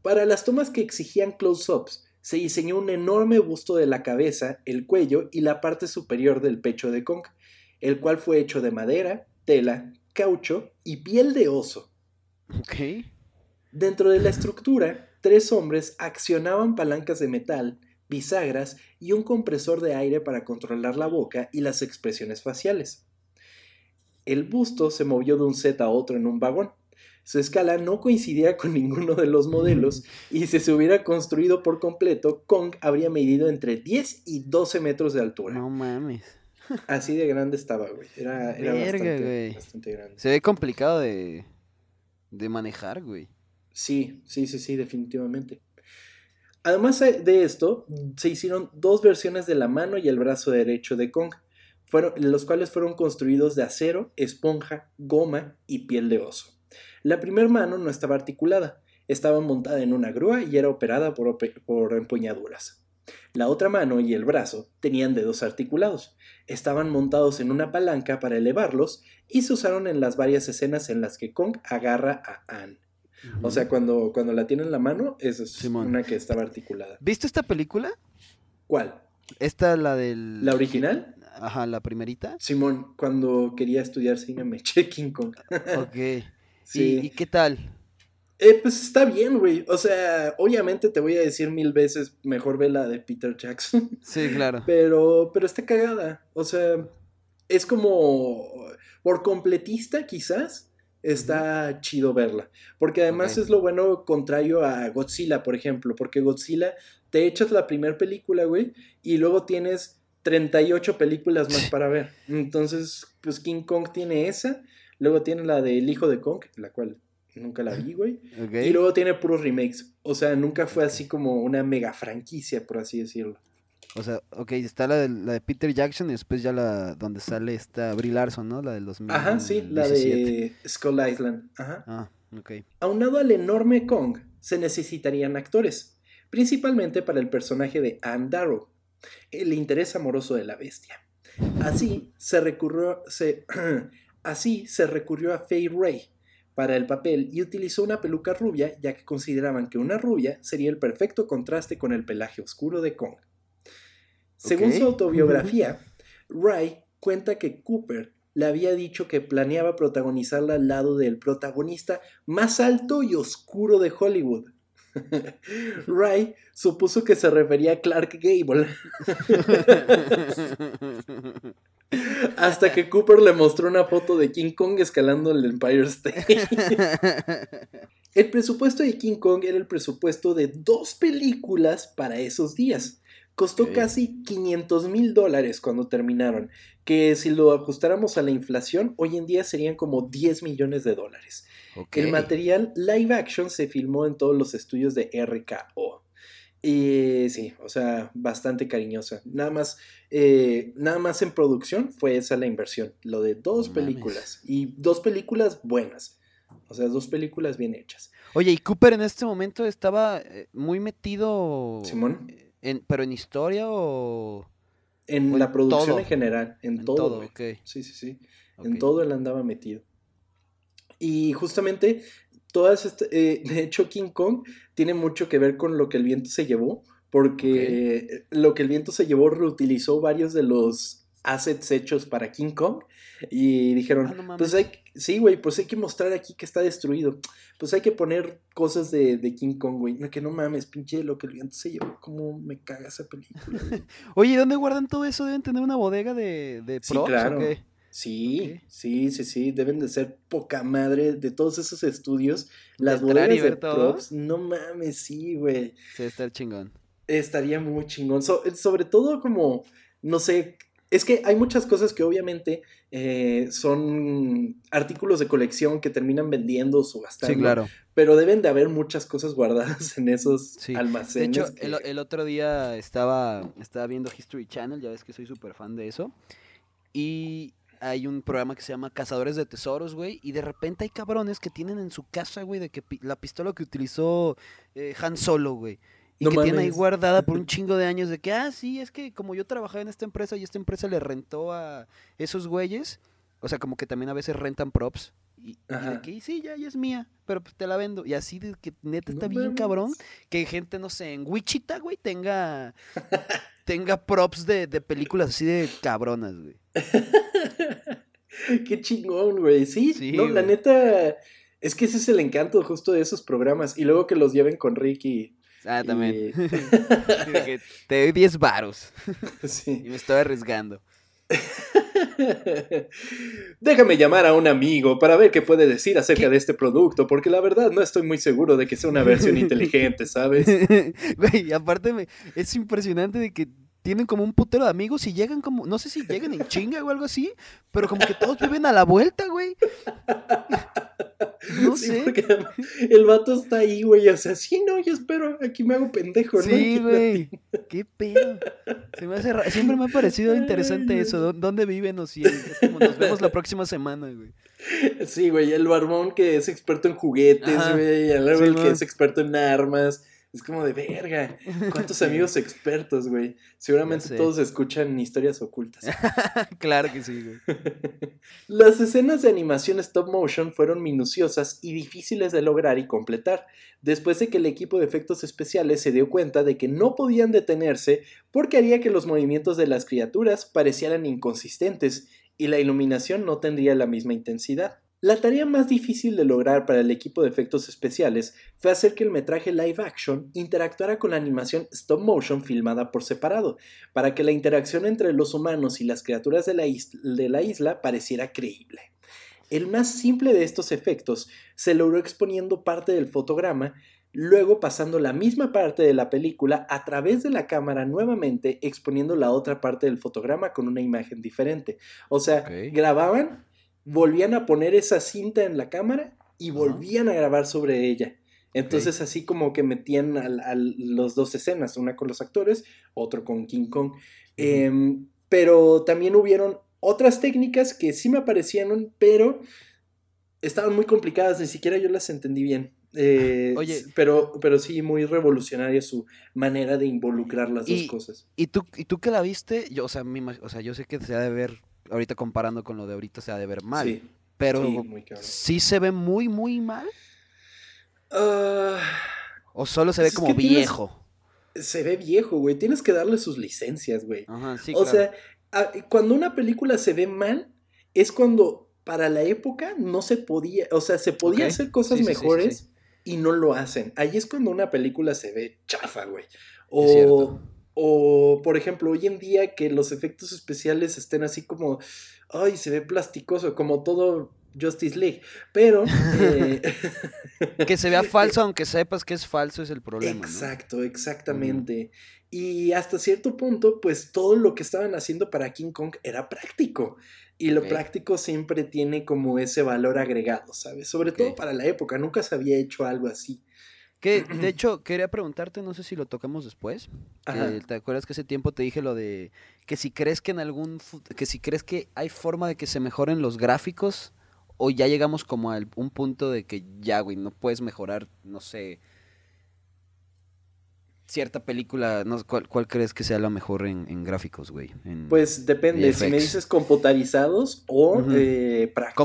Speaker 1: Para las tomas que exigían close-ups, se diseñó un enorme busto de la cabeza, el cuello y la parte superior del pecho de Kong, el cual fue hecho de madera, tela, caucho y piel de oso.
Speaker 2: Ok.
Speaker 1: Dentro de la estructura, tres hombres accionaban palancas de metal, bisagras y un compresor de aire para controlar la boca y las expresiones faciales. El busto se movió de un set a otro en un vagón. Su escala no coincidía con ninguno de los modelos y si se hubiera construido por completo, Kong habría medido entre 10 y 12 metros de altura.
Speaker 2: No mames.
Speaker 1: Así de grande estaba, güey. Era, era
Speaker 2: Verga,
Speaker 1: bastante,
Speaker 2: güey.
Speaker 1: bastante grande.
Speaker 2: Se ve complicado de, de manejar, güey.
Speaker 1: Sí, sí, sí, sí, definitivamente. Además de esto, se hicieron dos versiones de la mano y el brazo derecho de Kong, los cuales fueron construidos de acero, esponja, goma y piel de oso. La primera mano no estaba articulada, estaba montada en una grúa y era operada por, por empuñaduras. La otra mano y el brazo tenían dedos articulados, estaban montados en una palanca para elevarlos y se usaron en las varias escenas en las que Kong agarra a Anne. O sea, cuando, cuando la tiene en la mano, esa es
Speaker 2: Simón.
Speaker 1: una que estaba articulada.
Speaker 2: ¿Viste esta película?
Speaker 1: ¿Cuál?
Speaker 2: Esta, la del...
Speaker 1: ¿La original?
Speaker 2: Ajá, la primerita.
Speaker 1: Simón, cuando quería estudiar cine me eché King Kong.
Speaker 2: Ok.
Speaker 1: Sí.
Speaker 2: ¿Y, y qué tal?
Speaker 1: Eh, pues está bien, güey. O sea, obviamente te voy a decir mil veces, mejor ve la de Peter Jackson.
Speaker 2: Sí, claro.
Speaker 1: Pero, pero está cagada. O sea, es como, por completista quizás, está chido verla. Porque además es lo bueno contrario a Godzilla, por ejemplo. Porque Godzilla, te echas la primera película, güey, y luego tienes 38 películas más para ver. Entonces, pues King Kong tiene esa. Luego tiene la del hijo de Kong, la cual nunca la vi, güey.
Speaker 2: Ok.
Speaker 1: Y luego tiene puros remakes. O sea, nunca fue así como una mega franquicia, por así decirlo.
Speaker 2: O sea, ok, está la de, la de Peter Jackson y después ya la donde sale esta Brie Larson, ¿no? La del 2017.
Speaker 1: Ajá, sí, la de Skull Island. Ajá.
Speaker 2: Ah, ok.
Speaker 1: Aunado al enorme Kong, se necesitarían actores, principalmente para el personaje de Anne Darrow, el interés amoroso de la bestia. Así se recurrió, se, así se recurrió a Faye Ray para el papel y utilizó una peluca rubia, ya que consideraban que una rubia sería el perfecto contraste con el pelaje oscuro de Kong. Según su autobiografía, Ray cuenta que Cooper le había dicho que planeaba protagonizarla al lado del protagonista más alto y oscuro de Hollywood. Ray supuso que se refería a Clark Gable hasta que Cooper le mostró una foto de King Kong escalando el Empire State. El presupuesto de King Kong era el presupuesto de dos películas para esos días. Costó casi 500 mil dólares cuando terminaron, que si lo ajustáramos a la inflación, hoy en día serían como 10 millones de dólares. El material live action se filmó en todos los estudios de RKO. Y sí, o sea, bastante cariñosa. Nada más, eh, nada más en producción fue esa la inversión. Lo de dos
Speaker 2: mames.
Speaker 1: películas. Y dos películas buenas. O sea, dos películas bien hechas.
Speaker 2: Oye, y Cooper en este momento estaba eh, muy metido.
Speaker 1: Simón.
Speaker 2: En, ¿Pero en historia o.?
Speaker 1: En
Speaker 2: O
Speaker 1: la
Speaker 2: en
Speaker 1: producción
Speaker 2: todo.
Speaker 1: en general. En,
Speaker 2: En
Speaker 1: todo.
Speaker 2: todo,
Speaker 1: güey.
Speaker 2: ok.
Speaker 1: Sí, sí, sí. En todo él andaba metido. Y justamente, todas esta- eh, de hecho, King Kong tiene mucho que ver con lo que el viento se llevó, porque lo que el viento se llevó reutilizó varios de los assets hechos para King Kong y dijeron,
Speaker 2: Ah, no
Speaker 1: pues hay, que- sí, güey, pues hay que mostrar aquí que está destruido, pues hay que poner cosas de, de King Kong, güey, no, que no mames, pinche lo que el viento se llevó, cómo me caga esa película. güey".
Speaker 2: Oye, ¿y ¿dónde guardan todo eso? ¿Deben tener una bodega de, de
Speaker 1: Sí,
Speaker 2: props
Speaker 1: claro.
Speaker 2: o qué?
Speaker 1: Sí, sí, sí, sí, deben de ser poca madre de todos esos estudios. Las bodegas de props, no mames, sí, güey.
Speaker 2: Sí, está el chingón.
Speaker 1: Estaría muy chingón. So- sobre todo como no sé, es que hay muchas cosas que obviamente eh, son artículos de colección que terminan vendiendo o subastando.
Speaker 2: Sí, claro.
Speaker 1: Pero deben de haber muchas cosas guardadas en esos
Speaker 2: Sí.
Speaker 1: almacenes.
Speaker 2: De hecho,
Speaker 1: que-
Speaker 2: el, el otro día estaba, estaba viendo History Channel, ya ves que soy súper fan de eso. Y hay un programa que se llama Cazadores de Tesoros, güey. Y de repente hay cabrones que tienen en su casa, güey, de que pi- la pistola que utilizó eh, Han Solo, güey. Y
Speaker 1: No
Speaker 2: que tiene ahí guardada por un chingo de años de que, ah, sí, es que como yo trabajaba en esta empresa y esta empresa le rentó a esos güeyes, o sea, como que también a veces rentan props. Y, y de que sí, ya, ya es mía, pero pues te la vendo. Y así de que neta
Speaker 1: No
Speaker 2: está bien cabrón que gente, no sé, en Wichita, güey, tenga, tenga props de, de películas así de cabronas, güey.
Speaker 1: Qué chingón, güey. Sí,
Speaker 2: Sí,
Speaker 1: no, la neta. Es que ese es el encanto justo de esos programas. Y luego que los lleven con Ricky.
Speaker 2: Ah, también.
Speaker 1: Y-
Speaker 2: Y te doy 10 varos y
Speaker 1: sí.
Speaker 2: me estoy arriesgando.
Speaker 1: Déjame llamar a un amigo para ver qué puede decir acerca de este producto, porque la verdad no estoy muy seguro de que sea una versión inteligente, ¿sabes?
Speaker 2: Güey, y aparte me, es impresionante de que tienen como un putero de amigos y llegan como, no sé si llegan en chinga o algo así, pero como que todos viven a la vuelta, güey. No
Speaker 1: Sí,
Speaker 2: sé.
Speaker 1: porque el vato está ahí, güey. O sea, sí, no, yo espero, aquí me hago pendejo, ¿no?
Speaker 2: Sí, güey. Qué pedo. Se me hace ra- Siempre me ha parecido interesante eso. ¿dó- ¿Dónde viven o si es como nos vemos la próxima semana, güey?
Speaker 1: Sí, güey, el barbón que es experto en juguetes,
Speaker 2: Ajá.
Speaker 1: güey, el que
Speaker 2: Simón.
Speaker 1: es experto en armas. Es como de verga. ¿Cuántos amigos expertos, güey? Seguramente todos escuchan historias ocultas.
Speaker 2: claro que sí, güey.
Speaker 1: Las escenas de animación stop motion fueron minuciosas y difíciles de lograr y completar, después de que el equipo de efectos especiales se dio cuenta de que no podían detenerse porque haría que los movimientos de las criaturas parecieran inconsistentes y la iluminación no tendría la misma intensidad. La tarea más difícil de lograr para el equipo de efectos especiales fue hacer que el metraje live action interactuara con la animación stop motion filmada por separado, para que la interacción entre los humanos y las criaturas de la, is- de la isla pareciera creíble. El más simple de estos efectos se logró exponiendo parte del fotograma, luego pasando la misma parte de la película a través de la cámara nuevamente exponiendo la otra parte del fotograma con una imagen diferente. O sea, grababan, volvían a poner esa cinta en la cámara y volvían a grabar sobre ella. Entonces así como que metían a las dos escenas, una con los actores, otro con King Kong. Em, pero también hubieron otras técnicas que sí me aparecieron, pero estaban muy complicadas, ni siquiera yo las entendí bien. Eh,
Speaker 2: Oye.
Speaker 1: pero, pero sí, muy revolucionaria su manera de involucrar las
Speaker 2: Y-
Speaker 1: dos cosas.
Speaker 2: ¿Y tú, ¿Y tú que la viste? Yo, o, sea, imag- o sea, yo sé que se ha de ver, ahorita comparando con lo de ahorita, se ha de ver mal.
Speaker 1: Sí,
Speaker 2: pero
Speaker 1: sí, muy cabrón.
Speaker 2: ¿sí se ve muy, muy mal?
Speaker 1: Ah,
Speaker 2: ¿O solo se ve
Speaker 1: Es
Speaker 2: como
Speaker 1: tienes-
Speaker 2: viejo?
Speaker 1: se ve viejo, güey. Tienes que darle sus licencias, güey.
Speaker 2: Ajá, sí,
Speaker 1: o
Speaker 2: claro.
Speaker 1: sea, a- cuando una película se ve mal, es cuando para la época no se podía, o sea, se podía hacer cosas
Speaker 2: Sí,
Speaker 1: mejores y no lo hacen. Ahí es cuando una película se ve chafa, güey. O. o, por ejemplo, hoy en día que los efectos especiales estén así como, ay, se ve plasticoso, como todo Justice League. Pero... eh,
Speaker 2: Que se vea falso, aunque sepas que es falso, es el problema. ¿no?
Speaker 1: Exacto, exactamente. Y hasta cierto punto, pues todo lo que estaban haciendo para King Kong era práctico. Y lo práctico siempre tiene como ese valor agregado, ¿sabes? Sobre todo para la época, nunca se había hecho algo así.
Speaker 2: Que, de hecho, quería preguntarte, no sé si lo tocamos después. Que ¿Te acuerdas que ese tiempo te dije lo de que si crees que en algún que si crees que hay forma de que se mejoren los gráficos o ya llegamos como a un punto de que ya, güey, no puedes mejorar, no sé, cierta película, no, sé, ¿cuál, cuál crees que sea la mejor en, en gráficos, güey? En
Speaker 1: Pues depende, si me dices computarizados o eh, prácticos.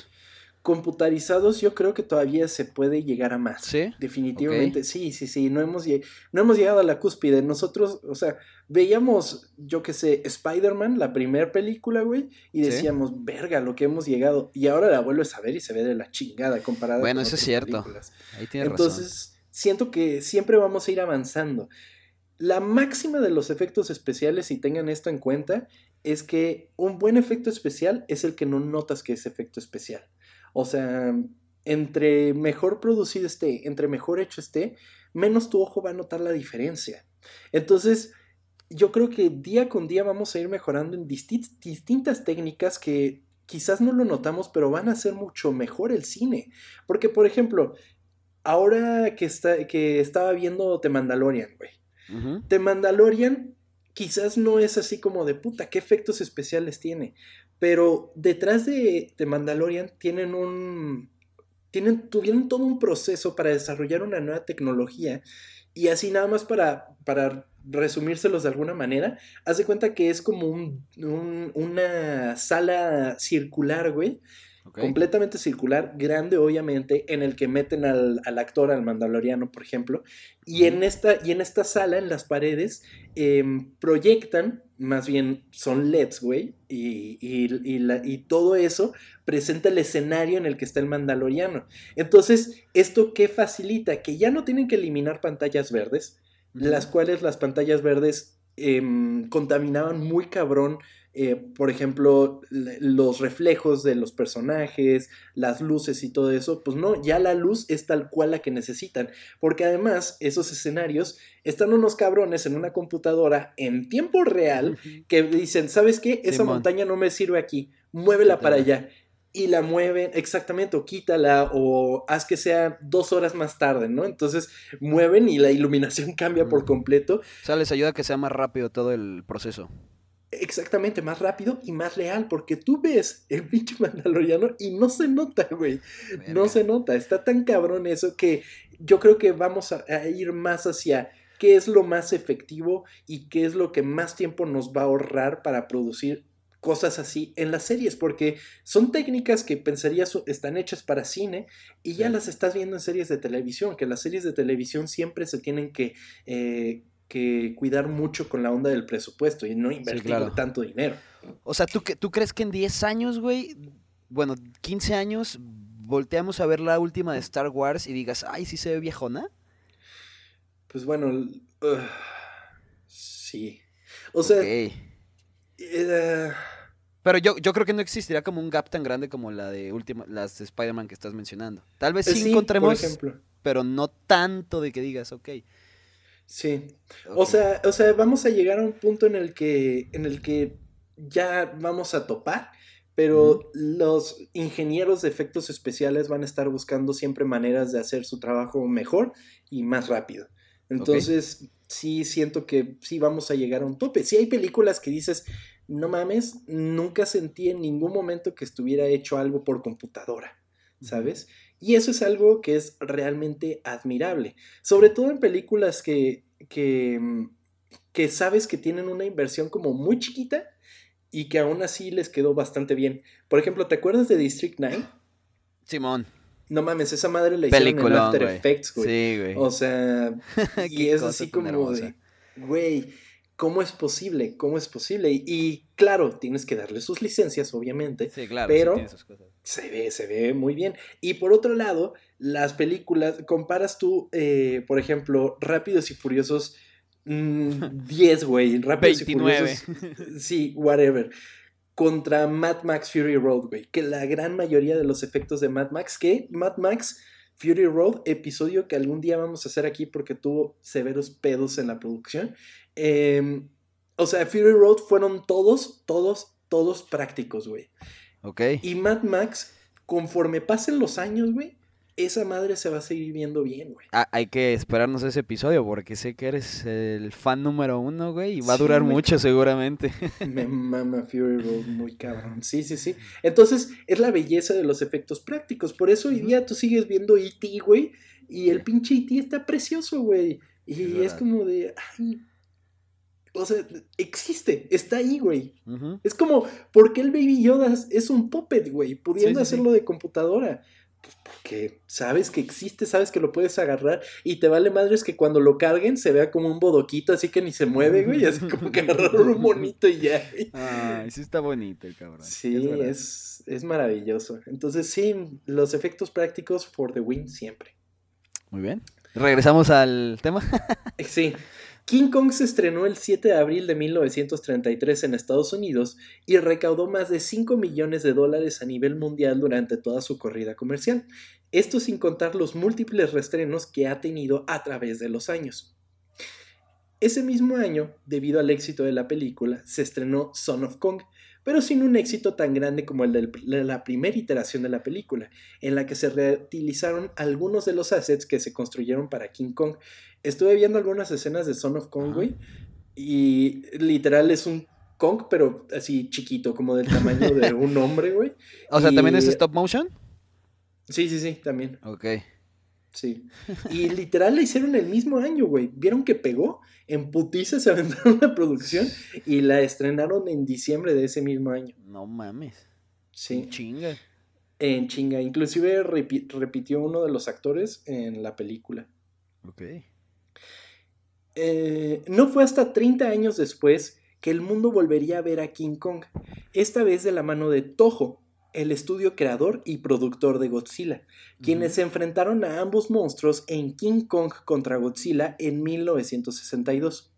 Speaker 1: güey.
Speaker 2: Computarizados.
Speaker 1: Yo creo que todavía se puede llegar a más.
Speaker 2: ¿Sí?
Speaker 1: Definitivamente, sí, sí, sí, no hemos, lle- no hemos llegado a la cúspide. Nosotros, o sea, veíamos, yo qué sé, Spider-Man, la primera película, güey, y
Speaker 2: Sí.
Speaker 1: decíamos, verga, lo que hemos llegado. Y ahora la vuelves a ver y se ve de la chingada comparada
Speaker 2: Bueno,
Speaker 1: con
Speaker 2: eso es cierto.
Speaker 1: películas.
Speaker 2: Ahí tienes razón.
Speaker 1: Entonces, siento que siempre vamos a ir avanzando. La máxima de los efectos especiales, y tengan esto en cuenta, es que un buen efecto especial es el que no notas que es efecto especial. O sea, entre mejor producido esté, entre mejor hecho esté, menos tu ojo va a notar la diferencia. Entonces, yo creo que día con día vamos a ir mejorando en distintas técnicas que quizás no lo notamos, pero van a hacer mucho mejor el cine. Porque, por ejemplo, ahora que, está, que estaba viendo The Mandalorian, güey. The Mandalorian quizás no es así como de puta, qué efectos especiales tiene. Pero detrás de The Mandalorian tienen un. Tienen, tuvieron todo un proceso para desarrollar una nueva tecnología. Y así nada más para, para resumírselos de alguna manera, haz de cuenta que es como un, una sala circular, güey, completamente circular, grande obviamente, en el que meten al, actor, al mandaloriano, por ejemplo, y en esta, y en esta sala, en las paredes, em, proyectan, más bien son LEDs, güey, y, y, todo eso presenta el escenario en el que está el mandaloriano. Entonces, ¿esto qué facilita? Que ya no tienen que eliminar pantallas verdes, las cuales las pantallas verdes em, contaminaban muy cabrón eh, por ejemplo, los reflejos de los personajes, las luces y todo eso, pues no, ya la luz es tal cual la que necesitan, porque además esos escenarios están unos cabrones en una computadora en tiempo real que dicen, ¿sabes qué? Esa montaña no me sirve aquí, muévela para allá. Y la mueven, exactamente, o quítala, o haz que sea dos horas más tarde, ¿no? Entonces mueven y la iluminación cambia por completo.
Speaker 2: O sea, les ayuda a que sea más rápido todo el proceso
Speaker 1: exactamente más rápido y más real, porque tú ves el pinche mandaloriano y no se nota, güey. No se nota. Está tan cabrón eso que yo creo que vamos a, ir más hacia qué es lo más efectivo y qué es lo que más tiempo nos va a ahorrar para producir cosas así en las series, porque son técnicas que pensarías están hechas para cine y ya las estás viendo en series de televisión, que las series de televisión siempre se tienen que eh, que cuidar mucho con la onda del presupuesto y no invertir tanto dinero.
Speaker 2: O sea, ¿tú, ¿tú crees que en 10 años, güey, bueno, 15 años, volteamos a ver la última de Star Wars y digas, ay, sí se ve viejona?
Speaker 1: Pues bueno, sí. O sea... Eh,
Speaker 2: pero yo, yo creo que no existirá como un gap tan grande como la de última, las de Spider-Man que estás mencionando. Tal vez sí, encontremos, pero no tanto de que digas, ok.
Speaker 1: Sí. O sea, o sea, vamos a llegar a un punto en el que, en el que ya vamos a topar, pero los ingenieros de efectos especiales van a estar buscando siempre maneras de hacer su trabajo mejor y más rápido. Entonces, sí siento que sí vamos a llegar a un tope. Si hay películas que dices, no mames, nunca sentí en ningún momento que estuviera hecho algo por computadora, ¿sabes? Y eso es algo que es realmente admirable. Sobre todo en películas que, que, mm, que sabes que tienen una inversión como muy chiquita y que aún así les quedó bastante bien. Por ejemplo, ¿te acuerdas de District 9?
Speaker 2: Simón.
Speaker 1: No mames, esa madre la hicieron en After Effects, güey. Sí, güey. O sea, y es así como de, güey, ¿Cómo es posible? ¿Cómo es posible? Y, claro, tienes que darle sus licencias, obviamente. Sí, claro. Pero se ve, se ve muy bien. Y por otro lado, las películas, comparas tú, eh, por ejemplo, Rápidos y Furiosos 10, mm, güey. Rápidos y Furiosos. Sí, whatever. Contra Mad Max Fury Road, güey. Que la gran mayoría de los efectos de Mad Max, que Mad Max Fury Road, episodio que algún día vamos a hacer aquí porque tuvo severos pedos en la producción. Em, o sea, Fury Road fueron todos, todos, todos prácticos, güey. Ok. Y Mad Max, conforme pasen los años, güey, esa madre se va a seguir viendo bien, güey.
Speaker 2: Ah, hay que esperarnos ese episodio porque sé que eres el fan número uno, güey, y va a durar mucho seguramente.
Speaker 1: Me mama Fury Road muy cabrón. Sí, sí, sí. Entonces, es la belleza de los efectos prácticos. Por eso hoy día tú sigues viendo E.T., güey, y el pinche E.T. está precioso, güey. Y es, como de, ay, o sea, existe, está ahí, güey. Es como, ¿por qué el Baby Yoda es un puppet, güey? Pudiendo hacerlo de computadora. Pues porque sabes que existe, sabes que lo puedes agarrar y te vale madres que cuando lo carguen se vea como un bodoquito así que ni se mueve, güey, así como que agarraron un monito y ya.
Speaker 2: Ay, sí está bonito el cabrón.
Speaker 1: Sí, es, es, maravilloso. Entonces sí, los efectos prácticos for the win siempre.
Speaker 2: Muy bien. Regresamos al tema.
Speaker 1: sí. King Kong se estrenó el 7 de abril de 1933 en Estados Unidos y recaudó más de 5 millones de dólares a nivel mundial durante toda su corrida comercial, esto sin contar los múltiples restrenos que ha tenido a través de los años. Ese mismo año, debido al éxito de la película, se estrenó Son of Kong, pero sin un éxito tan grande como el de la primera iteración de la película, en la que se reutilizaron algunos de los assets que se construyeron para King Kong. Estuve viendo algunas escenas de Son of Kong, güey, y literal es un Kong, pero así chiquito, como del tamaño de un hombre, güey.
Speaker 2: O sea, ¿también es stop motion?
Speaker 1: Sí, sí, sí, también.
Speaker 2: Ok.
Speaker 1: Sí. Y literal la hicieron el mismo año, güey. Vieron que pegó, en putiza se aventaron la producción y la estrenaron en diciembre de ese mismo año.
Speaker 2: No mames.
Speaker 1: Sí.
Speaker 2: En chinga.
Speaker 1: En chinga. Inclusive repitió uno de los actores en la película.
Speaker 2: Ok.
Speaker 1: Eh, no fue hasta 30 años después que el mundo volvería a ver a King Kong, esta vez de la mano de Toho, el estudio creador y productor de Godzilla, quienes se enfrentaron a ambos monstruos en King Kong contra Godzilla en 1962.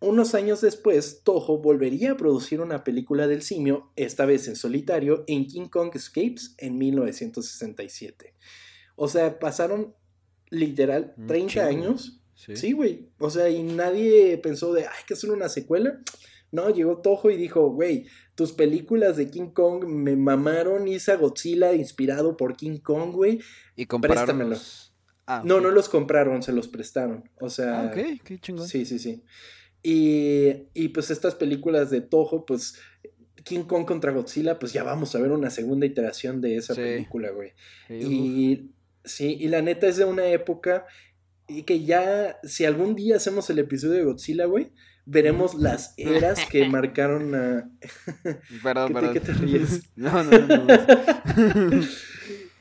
Speaker 1: Unos años después, Toho volvería a producir una película del simio, esta vez en solitario, en King Kong Escapes en 1967. O sea, pasaron literal 30 años. Sí, güey. o sea, y nadie pensó de, hay que hacer una secuela. No, llegó Toho y dijo, güey, tus películas de King Kong me mamaron, hice Godzilla inspirado por King Kong, güey.
Speaker 2: Y compraron
Speaker 1: ah, no, no los compraron, se los prestaron. O sea.
Speaker 2: Ah, ok, qué chingón.
Speaker 1: Sí, sí, sí. Y, y pues estas películas de Toho, pues King Kong contra Godzilla, pues ya vamos a ver una segunda iteración de esa película, güey. y sí, y la neta es de una época y que ya, si algún día hacemos el episodio de Godzilla, güey, veremos las eras que marcaron a.
Speaker 2: Perdón,
Speaker 1: ¿Qué,
Speaker 2: Te,
Speaker 1: ¿Qué te ríes?
Speaker 2: No, no, no.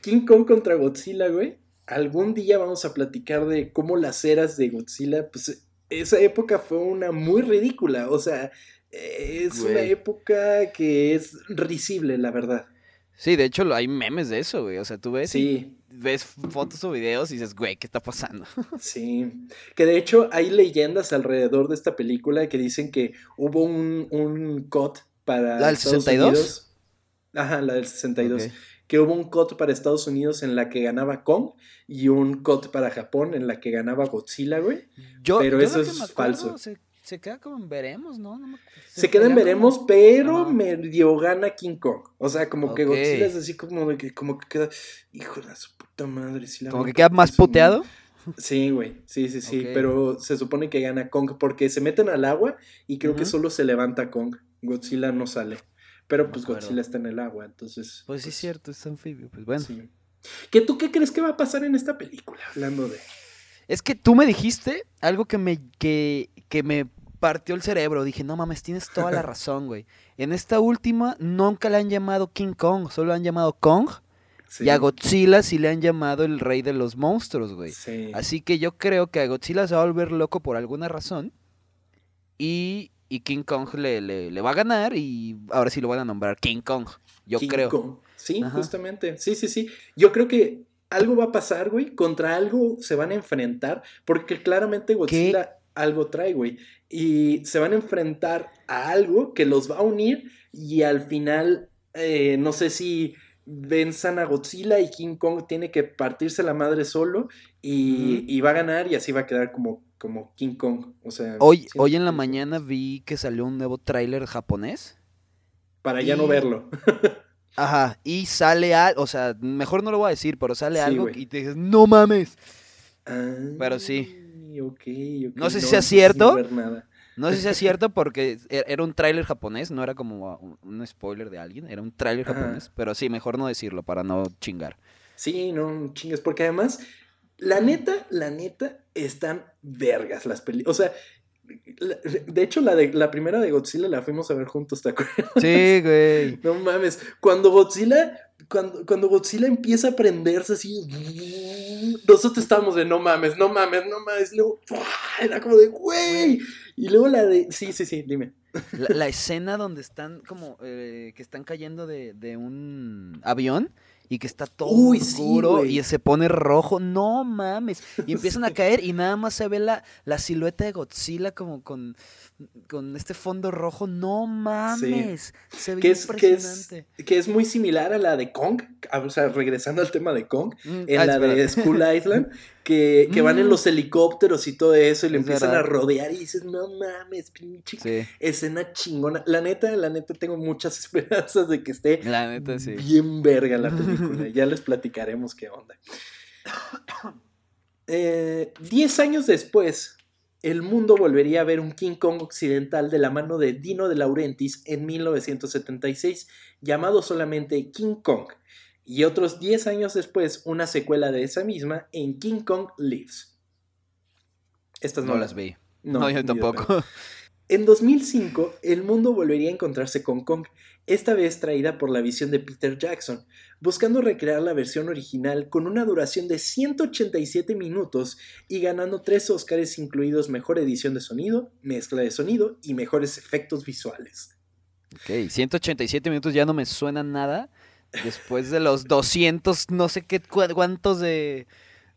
Speaker 1: King Kong contra Godzilla, güey. Algún día vamos a platicar de cómo las eras de Godzilla, pues esa época fue una muy ridícula. O sea, es una época que es risible, la verdad.
Speaker 2: Sí, de hecho hay memes de eso, güey. O sea, tú ves.
Speaker 1: Sí
Speaker 2: ves fotos o videos y dices, güey, ¿qué está pasando?
Speaker 1: Sí, que de hecho hay leyendas alrededor de esta película que dicen que hubo un, un cut para...
Speaker 2: ¿La del 62?
Speaker 1: Ajá, la del 62. Que hubo un cut para Estados Unidos en la que ganaba Kong y un cut para Japón en la que ganaba Godzilla, güey.
Speaker 2: Yo,
Speaker 1: Pero eso es falso.
Speaker 2: Se queda como en veremos, ¿no?
Speaker 1: se, queda en veremos, pero medio gana King Kong. O sea, como que Godzilla es así como que, como que queda, hijo de su puta madre.
Speaker 2: como que queda más puteado.
Speaker 1: Sí, güey, sí, sí, sí, pero se supone que gana Kong porque se meten al agua y creo que solo se levanta Kong. Godzilla no sale. Pero pues Godzilla está en el agua, entonces.
Speaker 2: Pues sí, es pues cierto, es anfibio, pues bueno.
Speaker 1: ¿Qué tú qué crees que va a pasar en esta película? Hablando de.
Speaker 2: Es que tú me dijiste algo que me, que, que me partió el cerebro. Dije, no mames, tienes toda la razón, güey. En esta última nunca le han llamado King Kong, solo le han llamado Kong. Y a Godzilla sí le han llamado el rey de los monstruos, güey. Así que yo creo que a Godzilla se va a volver loco por alguna razón. Y, y King Kong le, le, va a ganar y ahora sí lo van a nombrar King Kong. Yo creo. Kong.
Speaker 1: Sí, justamente. Sí, sí, sí. Yo creo que algo va a pasar, güey. Contra algo se van a enfrentar. Porque claramente Godzilla algo trae, güey. Y se van a enfrentar a algo que los va a unir. Y al final, eh, no sé si venzan a Godzilla y King Kong tiene que partirse la madre solo. Y, va a ganar y así va a quedar como, como King Kong. O sea.
Speaker 2: Hoy, hoy en la mañana vi que salió un nuevo tráiler japonés.
Speaker 1: Para ya no verlo.
Speaker 2: Ajá, y sale algo, o sea, mejor no lo voy a decir, pero sale algo y te dices, no mames.
Speaker 1: Ah,
Speaker 2: pero sí.
Speaker 1: No
Speaker 2: sé si sea cierto. No sé si sea cierto porque e-, era un tráiler japonés, no era como un spoiler de alguien, era un tráiler japonés, pero sí, mejor no decirlo para no chingar.
Speaker 1: Sí, no chingas, porque además, la neta, la neta, están vergas las películas. O sea, de hecho, la, de, la primera de Godzilla la fuimos a ver juntos, ¿te acuerdas?
Speaker 2: Sí, güey.
Speaker 1: No mames. Cuando Godzilla, cuando, cuando Godzilla empieza a prenderse así, nosotros estábamos de no mames, no mames, no mames. luego, era como de, güey. Y luego la de, sí, sí, sí, dime.
Speaker 2: La, escena donde están como, eh, que están cayendo de, de un avión y que está todo
Speaker 1: Uy,
Speaker 2: oscuro y se pone rojo. No mames. Y empiezan a caer y nada más se ve la, la silueta de Godzilla como con, con este fondo rojo. No mames. Se ve
Speaker 1: Que es, que, es,
Speaker 2: impresionante.
Speaker 1: que es muy similar a la de Kong, o sea, regresando al tema de Kong,
Speaker 2: Mm,
Speaker 1: en
Speaker 2: ah,
Speaker 1: la de. Skull Island, que, que van en
Speaker 2: Mm.
Speaker 1: los helicópteros y todo eso y le
Speaker 2: Es
Speaker 1: empiezan a rodear y dices, no mames, pinche
Speaker 2: Sí,
Speaker 1: escena chingona. La neta, la neta, tengo muchas esperanzas de que esté
Speaker 2: la neta sí.
Speaker 1: bien verga la película. ya les platicaremos qué onda. Eh, diez años después, el mundo volvería a ver un King Kong occidental de la mano de Dino de Laurentiis en 1976, llamado solamente King Kong. Y otros 10 años después, una secuela de esa misma en King Kong Lives. Estas
Speaker 2: No las vi.
Speaker 1: No,
Speaker 2: No, yo tampoco.
Speaker 1: En 2005, el mundo volvería a encontrarse con Kong, esta vez traída por la visión de Peter Jackson, buscando recrear la versión original con una duración de 187 minutos y ganando tres Oscars incluidos Mejor Edición de Sonido, Mezcla de Sonido y Mejores Efectos Visuales.
Speaker 2: Ok, 187 minutos ya no me suena nada. Después de los 200, no sé qué cu- cuántos de,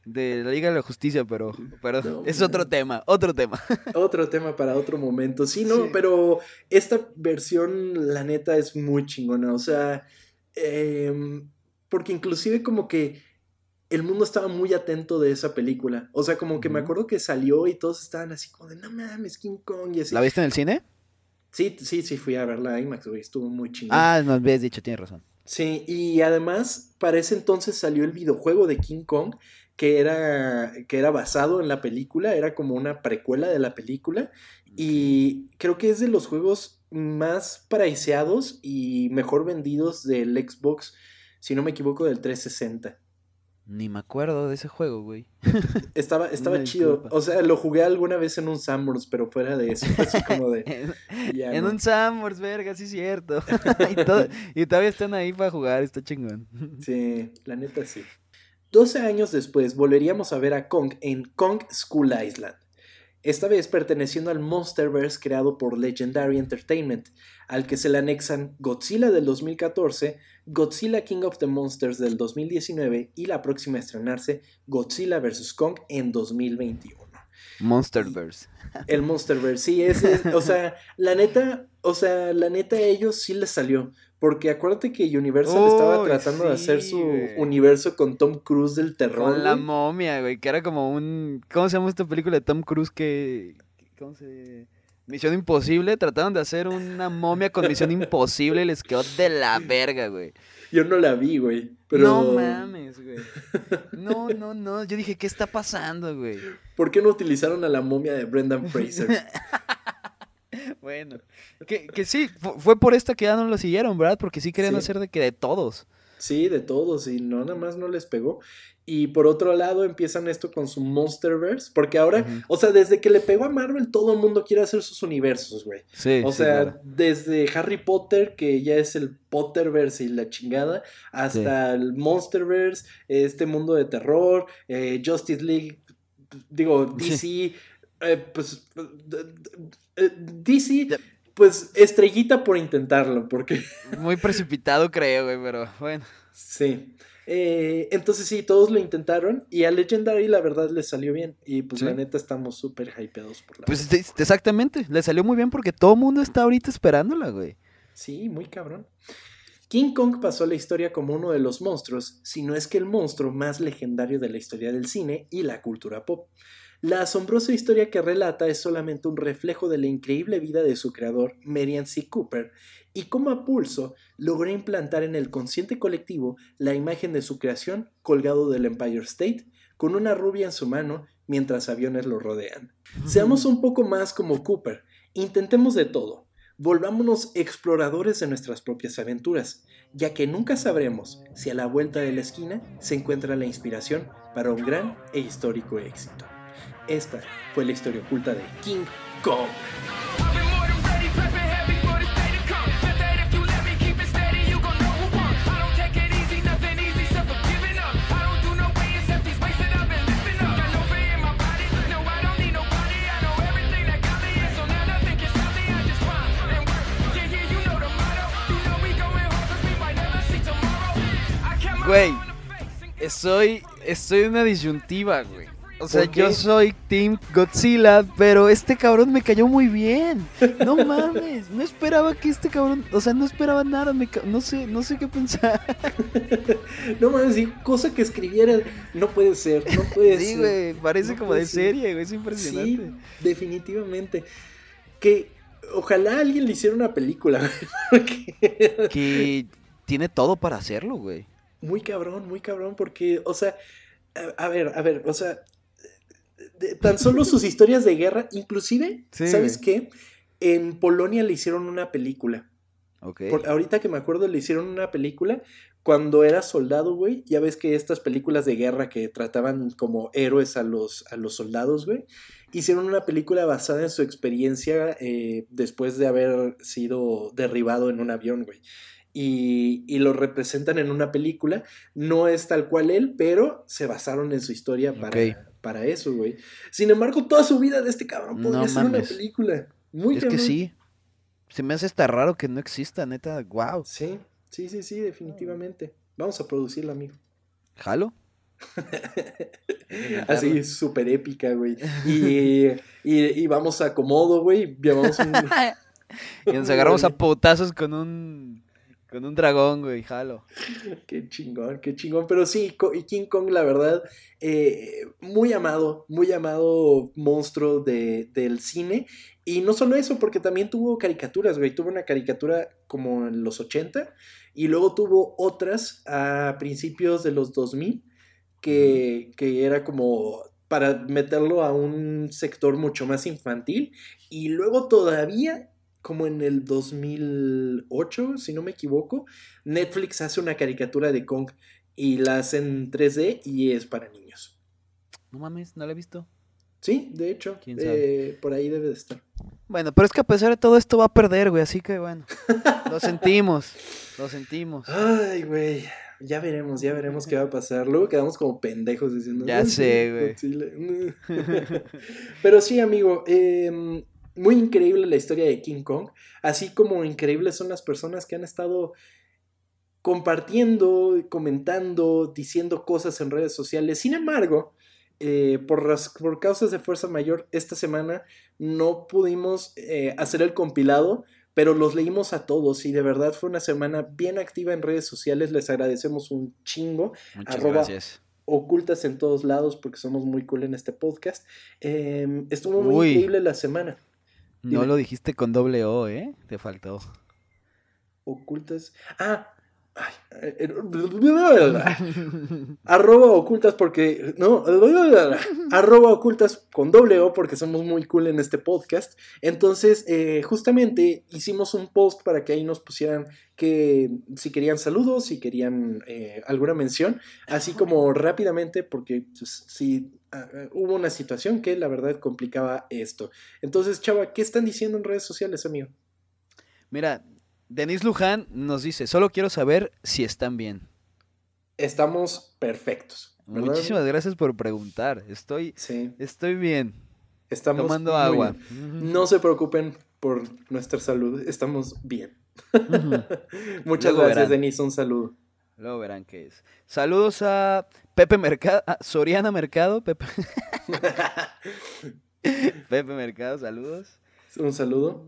Speaker 2: de la Liga de la Justicia, pero, pero
Speaker 1: No,
Speaker 2: es otro tema, otro tema.
Speaker 1: Otro tema para otro momento. Sí, no,
Speaker 2: Sí.
Speaker 1: pero esta versión, la neta, es muy chingona. O sea, em, porque inclusive como que el mundo estaba muy atento de esa película. O sea, como que me acuerdo que salió y todos estaban así como de, no mames, King Kong y así.
Speaker 2: ¿La viste en el cine?
Speaker 1: Sí, sí, sí, fui a verla IMAX, güey. Estuvo muy chingón.
Speaker 2: Ah, no habías dicho, tienes razón.
Speaker 1: Sí, y además, para ese entonces salió el videojuego de King Kong, que era, que era basado en la película, era como una precuela de la película, y creo que es de los juegos más priceados y mejor vendidos del Xbox, si no me equivoco, del 360.
Speaker 2: Ni me acuerdo de ese juego, güey.
Speaker 1: Estaba, estaba
Speaker 2: Una
Speaker 1: chido,
Speaker 2: disculpa.
Speaker 1: o sea, lo jugué alguna vez en un Summers, pero fuera de eso, así como de...
Speaker 2: en
Speaker 1: Ya
Speaker 2: en
Speaker 1: no.
Speaker 2: un Summers, verga, sí es cierto. y, todo- y todavía están ahí para jugar, está chingón.
Speaker 1: Sí, la neta sí. 12 años después volveríamos a ver a Kong en Kong School Island. Esta vez perteneciendo al Monsterverse creado por Legendary Entertainment, al que se le anexan Godzilla del 2014, Godzilla King of the Monsters del 2019 y la próxima a estrenarse Godzilla vs. Kong en 2021.
Speaker 2: Monsterverse.
Speaker 1: El Monsterverse, sí, es, es- o sea, la neta, o sea, la neta a ellos sí les salió, porque acuérdate que Universal estaba tratando de hacer su universo con Tom Cruise del terror.
Speaker 2: Con la momia, güey, que era como un... ¿Cómo se llama esta película de Tom Cruise que... ¿Cómo se...? Misión Imposible, trataron de hacer una momia con Misión Imposible y les quedó de la verga, güey.
Speaker 1: Yo no la vi, güey, pero
Speaker 2: No mames, güey. No, no, no. Yo dije, ¿qué está pasando, güey?
Speaker 1: ¿por qué no utilizaron a la momia de Brendan Fraser?
Speaker 2: Bueno, que, que sí, fu- fue por esta que ya no lo siguieron, ¿verdad? Porque sí querían
Speaker 1: Sí.
Speaker 2: hacer de que de todos.
Speaker 1: Sí, de todos, y no, nada más no les pegó. Y por otro lado empiezan esto con su Monsterverse, porque ahora, o sea, desde que le pegó a Marvel, todo el mundo quiere hacer sus universos, güey.
Speaker 2: Sí.
Speaker 1: O
Speaker 2: sí,
Speaker 1: sea,
Speaker 2: claro.
Speaker 1: desde Harry Potter, que ya es el Potterverse y la chingada, hasta el Monsterverse, este mundo de terror, eh, Justice League, digo, DC, eh, pues, eh, DC,
Speaker 2: Ya.
Speaker 1: pues estrellita por intentarlo, porque
Speaker 2: Muy precipitado, creo, güey, pero bueno.
Speaker 1: sí. Eh, entonces sí, todos lo intentaron y a Legendary la verdad les salió bien y pues
Speaker 2: Sí.
Speaker 1: la neta estamos súper hypeados por la...
Speaker 2: Pues exactamente, le salió muy bien porque todo el mundo está ahorita esperándola, güey.
Speaker 1: Sí, muy cabrón. King Kong pasó a la historia como uno de los monstruos, si no es que el monstruo más legendario de la historia del cine y la cultura pop. La asombrosa historia que relata es solamente un reflejo de la increíble vida de su creador, Merian C. Cooper, y cómo a pulso logró implantar en el consciente colectivo la imagen de su creación colgado del Empire State, con una rubia en su mano mientras aviones lo rodean. Seamos un poco más como Cooper, intentemos de todo, volvámonos exploradores de nuestras propias aventuras, ya que nunca sabremos si a la vuelta de la esquina se encuentra la inspiración para un gran e histórico éxito. Esta fue la historia oculta de King Kong.
Speaker 2: Güey, estoy, estoy en una disyuntiva, güey. O sea,
Speaker 1: ¿Por
Speaker 2: yo soy Team Godzilla, pero este cabrón me cayó muy bien. No mames, no esperaba que este cabrón, o sea, no esperaba nada, me ca- no sé, no sé qué pensar.
Speaker 1: No mames, sí, cosa que escribiera. No puede ser, no puede
Speaker 2: Sí,
Speaker 1: ser.
Speaker 2: güey, parece
Speaker 1: No
Speaker 2: como de
Speaker 1: ser.
Speaker 2: serie, güey, es
Speaker 1: Sí,
Speaker 2: impresionante.
Speaker 1: definitivamente. Que ojalá alguien le hiciera una película, güey, porque-
Speaker 2: Que tiene todo para hacerlo, güey.
Speaker 1: Muy cabrón, muy cabrón, porque, o sea, a, a ver, a ver, o sea, de- tan solo sus historias de guerra, inclusive,
Speaker 2: Sí,
Speaker 1: ¿sabes qué? En Polonia le hicieron una película.
Speaker 2: Ok.
Speaker 1: Por- ahorita que me acuerdo, le hicieron una película cuando era soldado, güey. Ya ves que estas películas de guerra que trataban como héroes a los, a los soldados, güey. Hicieron una película basada en su experiencia eh, después de haber sido derribado en un avión, güey. Y, y lo representan en una película. No es tal cual él, pero se basaron en su historia para, para eso, güey. Sin embargo, toda su vida de este cabrón podría
Speaker 2: No
Speaker 1: ser una película. Muy
Speaker 2: es que
Speaker 1: cabrón.
Speaker 2: sí. Se me hace hasta raro que no exista, neta. Wow.
Speaker 1: Sí, sí, sí, sí, definitivamente. Vamos a producirla, amigo.
Speaker 2: ¿Jalo?
Speaker 1: Así, súper épica, güey. Y, y, y vamos a Comodo, güey. Llevamos un...
Speaker 2: Y nos agarramos a potazos con un. Con un dragón, güey, jalo.
Speaker 1: Qué chingón, qué chingón. Pero sí, King Kong, la verdad, eh, muy amado, muy amado monstruo de, del cine. Y no solo eso, porque también tuvo caricaturas, güey. Tuvo una caricatura como en los 80 y luego tuvo otras a principios de los 2000 que, que era como para meterlo a un sector mucho más infantil. Y luego todavía, como en el 2008, si no me equivoco, Netflix hace una caricatura de Kong y la hace en 3D y es para niños.
Speaker 2: No mames, no lo he visto.
Speaker 1: Sí, de hecho,
Speaker 2: ¿Quién sabe?
Speaker 1: eh, por ahí debe de estar.
Speaker 2: Bueno, pero es que a pesar de todo esto va a perder, güey, así que bueno. Lo sentimos. Lo sentimos.
Speaker 1: Ay, güey. Ya veremos, ya veremos qué va a pasar. Luego quedamos como pendejos diciendo.
Speaker 2: Ya
Speaker 1: "Ay,
Speaker 2: sé, güey".
Speaker 1: Godzilla". Pero sí, amigo. em, muy increíble la historia de King Kong. Así como increíbles son las personas que han estado compartiendo, comentando, diciendo cosas en redes sociales. Sin embargo, eh, por, ras- por causas de fuerza mayor, esta semana no pudimos eh, hacer el compilado, pero los leímos a todos y de verdad fue una semana bien activa en redes sociales. Les agradecemos un chingo.
Speaker 2: Muchas
Speaker 1: arroba-
Speaker 2: gracias.
Speaker 1: Ocultas en todos lados porque somos muy cool en este podcast. Em, estuvo muy
Speaker 2: Uy.
Speaker 1: increíble la semana.
Speaker 2: No lo dijiste con doble O, ¿eh? Te faltó.
Speaker 1: Ocultas. Ah. Arroba ocultas porque. No. arroba ocultas con doble O porque somos muy cool en este podcast. Entonces, eh, justamente hicimos un post para que ahí nos pusieran que si querían saludos, si querían eh, alguna mención, así como rápidamente, porque pues, sí ah, ah, hubo una situación que la verdad complicaba esto. Entonces, Chava, ¿qué están diciendo en redes sociales, amigo?
Speaker 2: Mira, Denis Luján nos dice, solo quiero saber si están bien.
Speaker 1: Estamos perfectos. ¿verdad?
Speaker 2: Muchísimas gracias por preguntar. Estoy,
Speaker 1: Sí,
Speaker 2: estoy bien.
Speaker 1: estamos
Speaker 2: tomando
Speaker 1: muy
Speaker 2: agua.
Speaker 1: No se preocupen por nuestra salud, estamos bien. Muchas
Speaker 2: Luego
Speaker 1: gracias,
Speaker 2: verán.
Speaker 1: Denise, un saludo.
Speaker 2: Luego verán qué es. Saludos a Pepe Mercado, a Soriana Mercado, Pepe. Pepe Mercado, saludos.
Speaker 1: un saludo.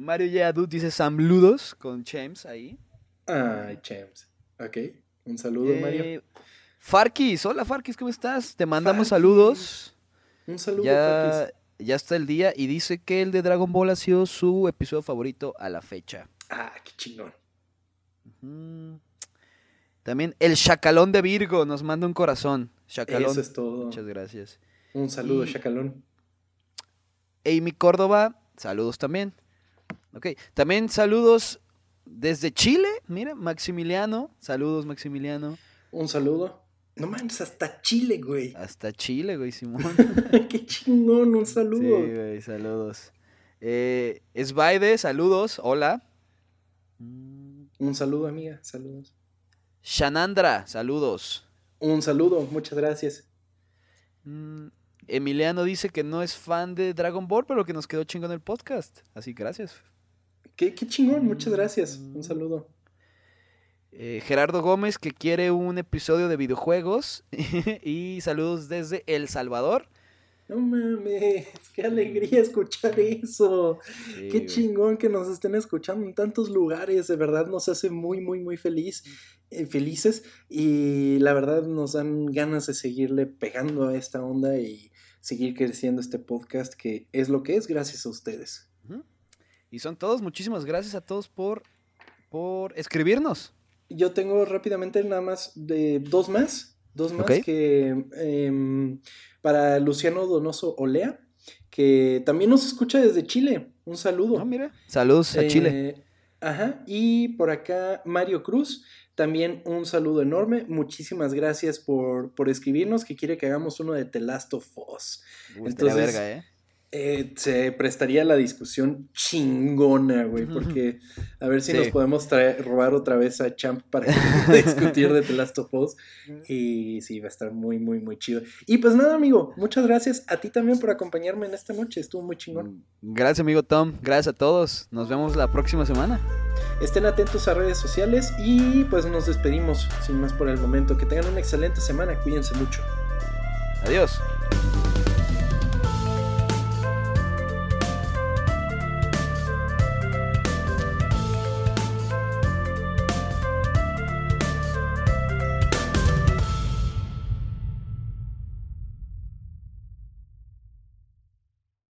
Speaker 2: Mario Yadu dice Samludos con James ahí.
Speaker 1: Ay, James. Ok, un saludo, Mario.
Speaker 2: Eh, Farkis, hola Farkis, ¿cómo estás? Te mandamos
Speaker 1: Farkis.
Speaker 2: saludos.
Speaker 1: Un saludo,
Speaker 2: Ya,
Speaker 1: Fakis.
Speaker 2: ya está el día y dice que el de Dragon Ball ha sido su episodio favorito a la fecha.
Speaker 1: Ah, qué chingón.
Speaker 2: También el Chacalón de Virgo nos manda un corazón. Chacalón,
Speaker 1: Eso es todo.
Speaker 2: muchas gracias.
Speaker 1: Un saludo,
Speaker 2: Y-
Speaker 1: Chacalón.
Speaker 2: Amy Córdoba, saludos también. Ok, también saludos desde Chile, mira, Maximiliano, saludos Maximiliano.
Speaker 1: Un saludo. No manches, hasta Chile, güey.
Speaker 2: Hasta Chile, güey, Simón.
Speaker 1: qué chingón, un
Speaker 2: Sí,
Speaker 1: saludo.
Speaker 2: güey, saludos. Eh, Esbaide, saludos, hola.
Speaker 1: Un saludo, amiga. Saludos.
Speaker 2: Shanandra, saludos.
Speaker 1: Un saludo, muchas gracias.
Speaker 2: Mm, Emiliano dice que no es fan de Dragon Ball, pero que nos quedó chingón el podcast. Así gracias.
Speaker 1: Qué, qué chingón, muchas gracias. Un saludo.
Speaker 2: Eh, Gerardo Gómez que quiere un episodio de videojuegos. y saludos desde El Salvador.
Speaker 1: No mames, qué alegría escuchar eso.
Speaker 2: Sí,
Speaker 1: Qué chingón que nos estén escuchando en tantos lugares, de verdad nos hace muy, muy, muy feliz, eh, felices y la verdad nos dan ganas de seguirle pegando a esta onda y seguir creciendo este podcast que es lo que es gracias a ustedes.
Speaker 2: Y son todos. Muchísimas gracias a todos por, por escribirnos.
Speaker 1: Yo tengo rápidamente nada más de dos más, dos más que em, para Luciano Donoso Olea, que también nos escucha desde Chile. Un saludo.
Speaker 2: Ah, mira. Saludos a Chile.
Speaker 1: Eh, Ajá, y por acá Mario Cruz, también un saludo enorme. Muchísimas gracias por, por escribirnos que quiere que hagamos uno de The Last of Us.
Speaker 2: Uy,
Speaker 1: entonces-
Speaker 2: verga, ¿eh?
Speaker 1: Eh, se prestaría la discusión chingona, güey, porque a ver si
Speaker 2: Sí.
Speaker 1: nos podemos traer, robar otra vez a Champ para discutir de The Last of Us. Y sí, va a estar muy, muy, muy chido. Y pues nada, amigo, muchas gracias a ti también por acompañarme en esta noche. Estuvo muy chingón.
Speaker 2: Gracias, amigo Tom. Gracias a todos. Nos vemos la próxima semana.
Speaker 1: Estén atentos a redes sociales y pues nos despedimos sin más por el momento. Que tengan una excelente semana. Cuídense mucho.
Speaker 2: Adiós.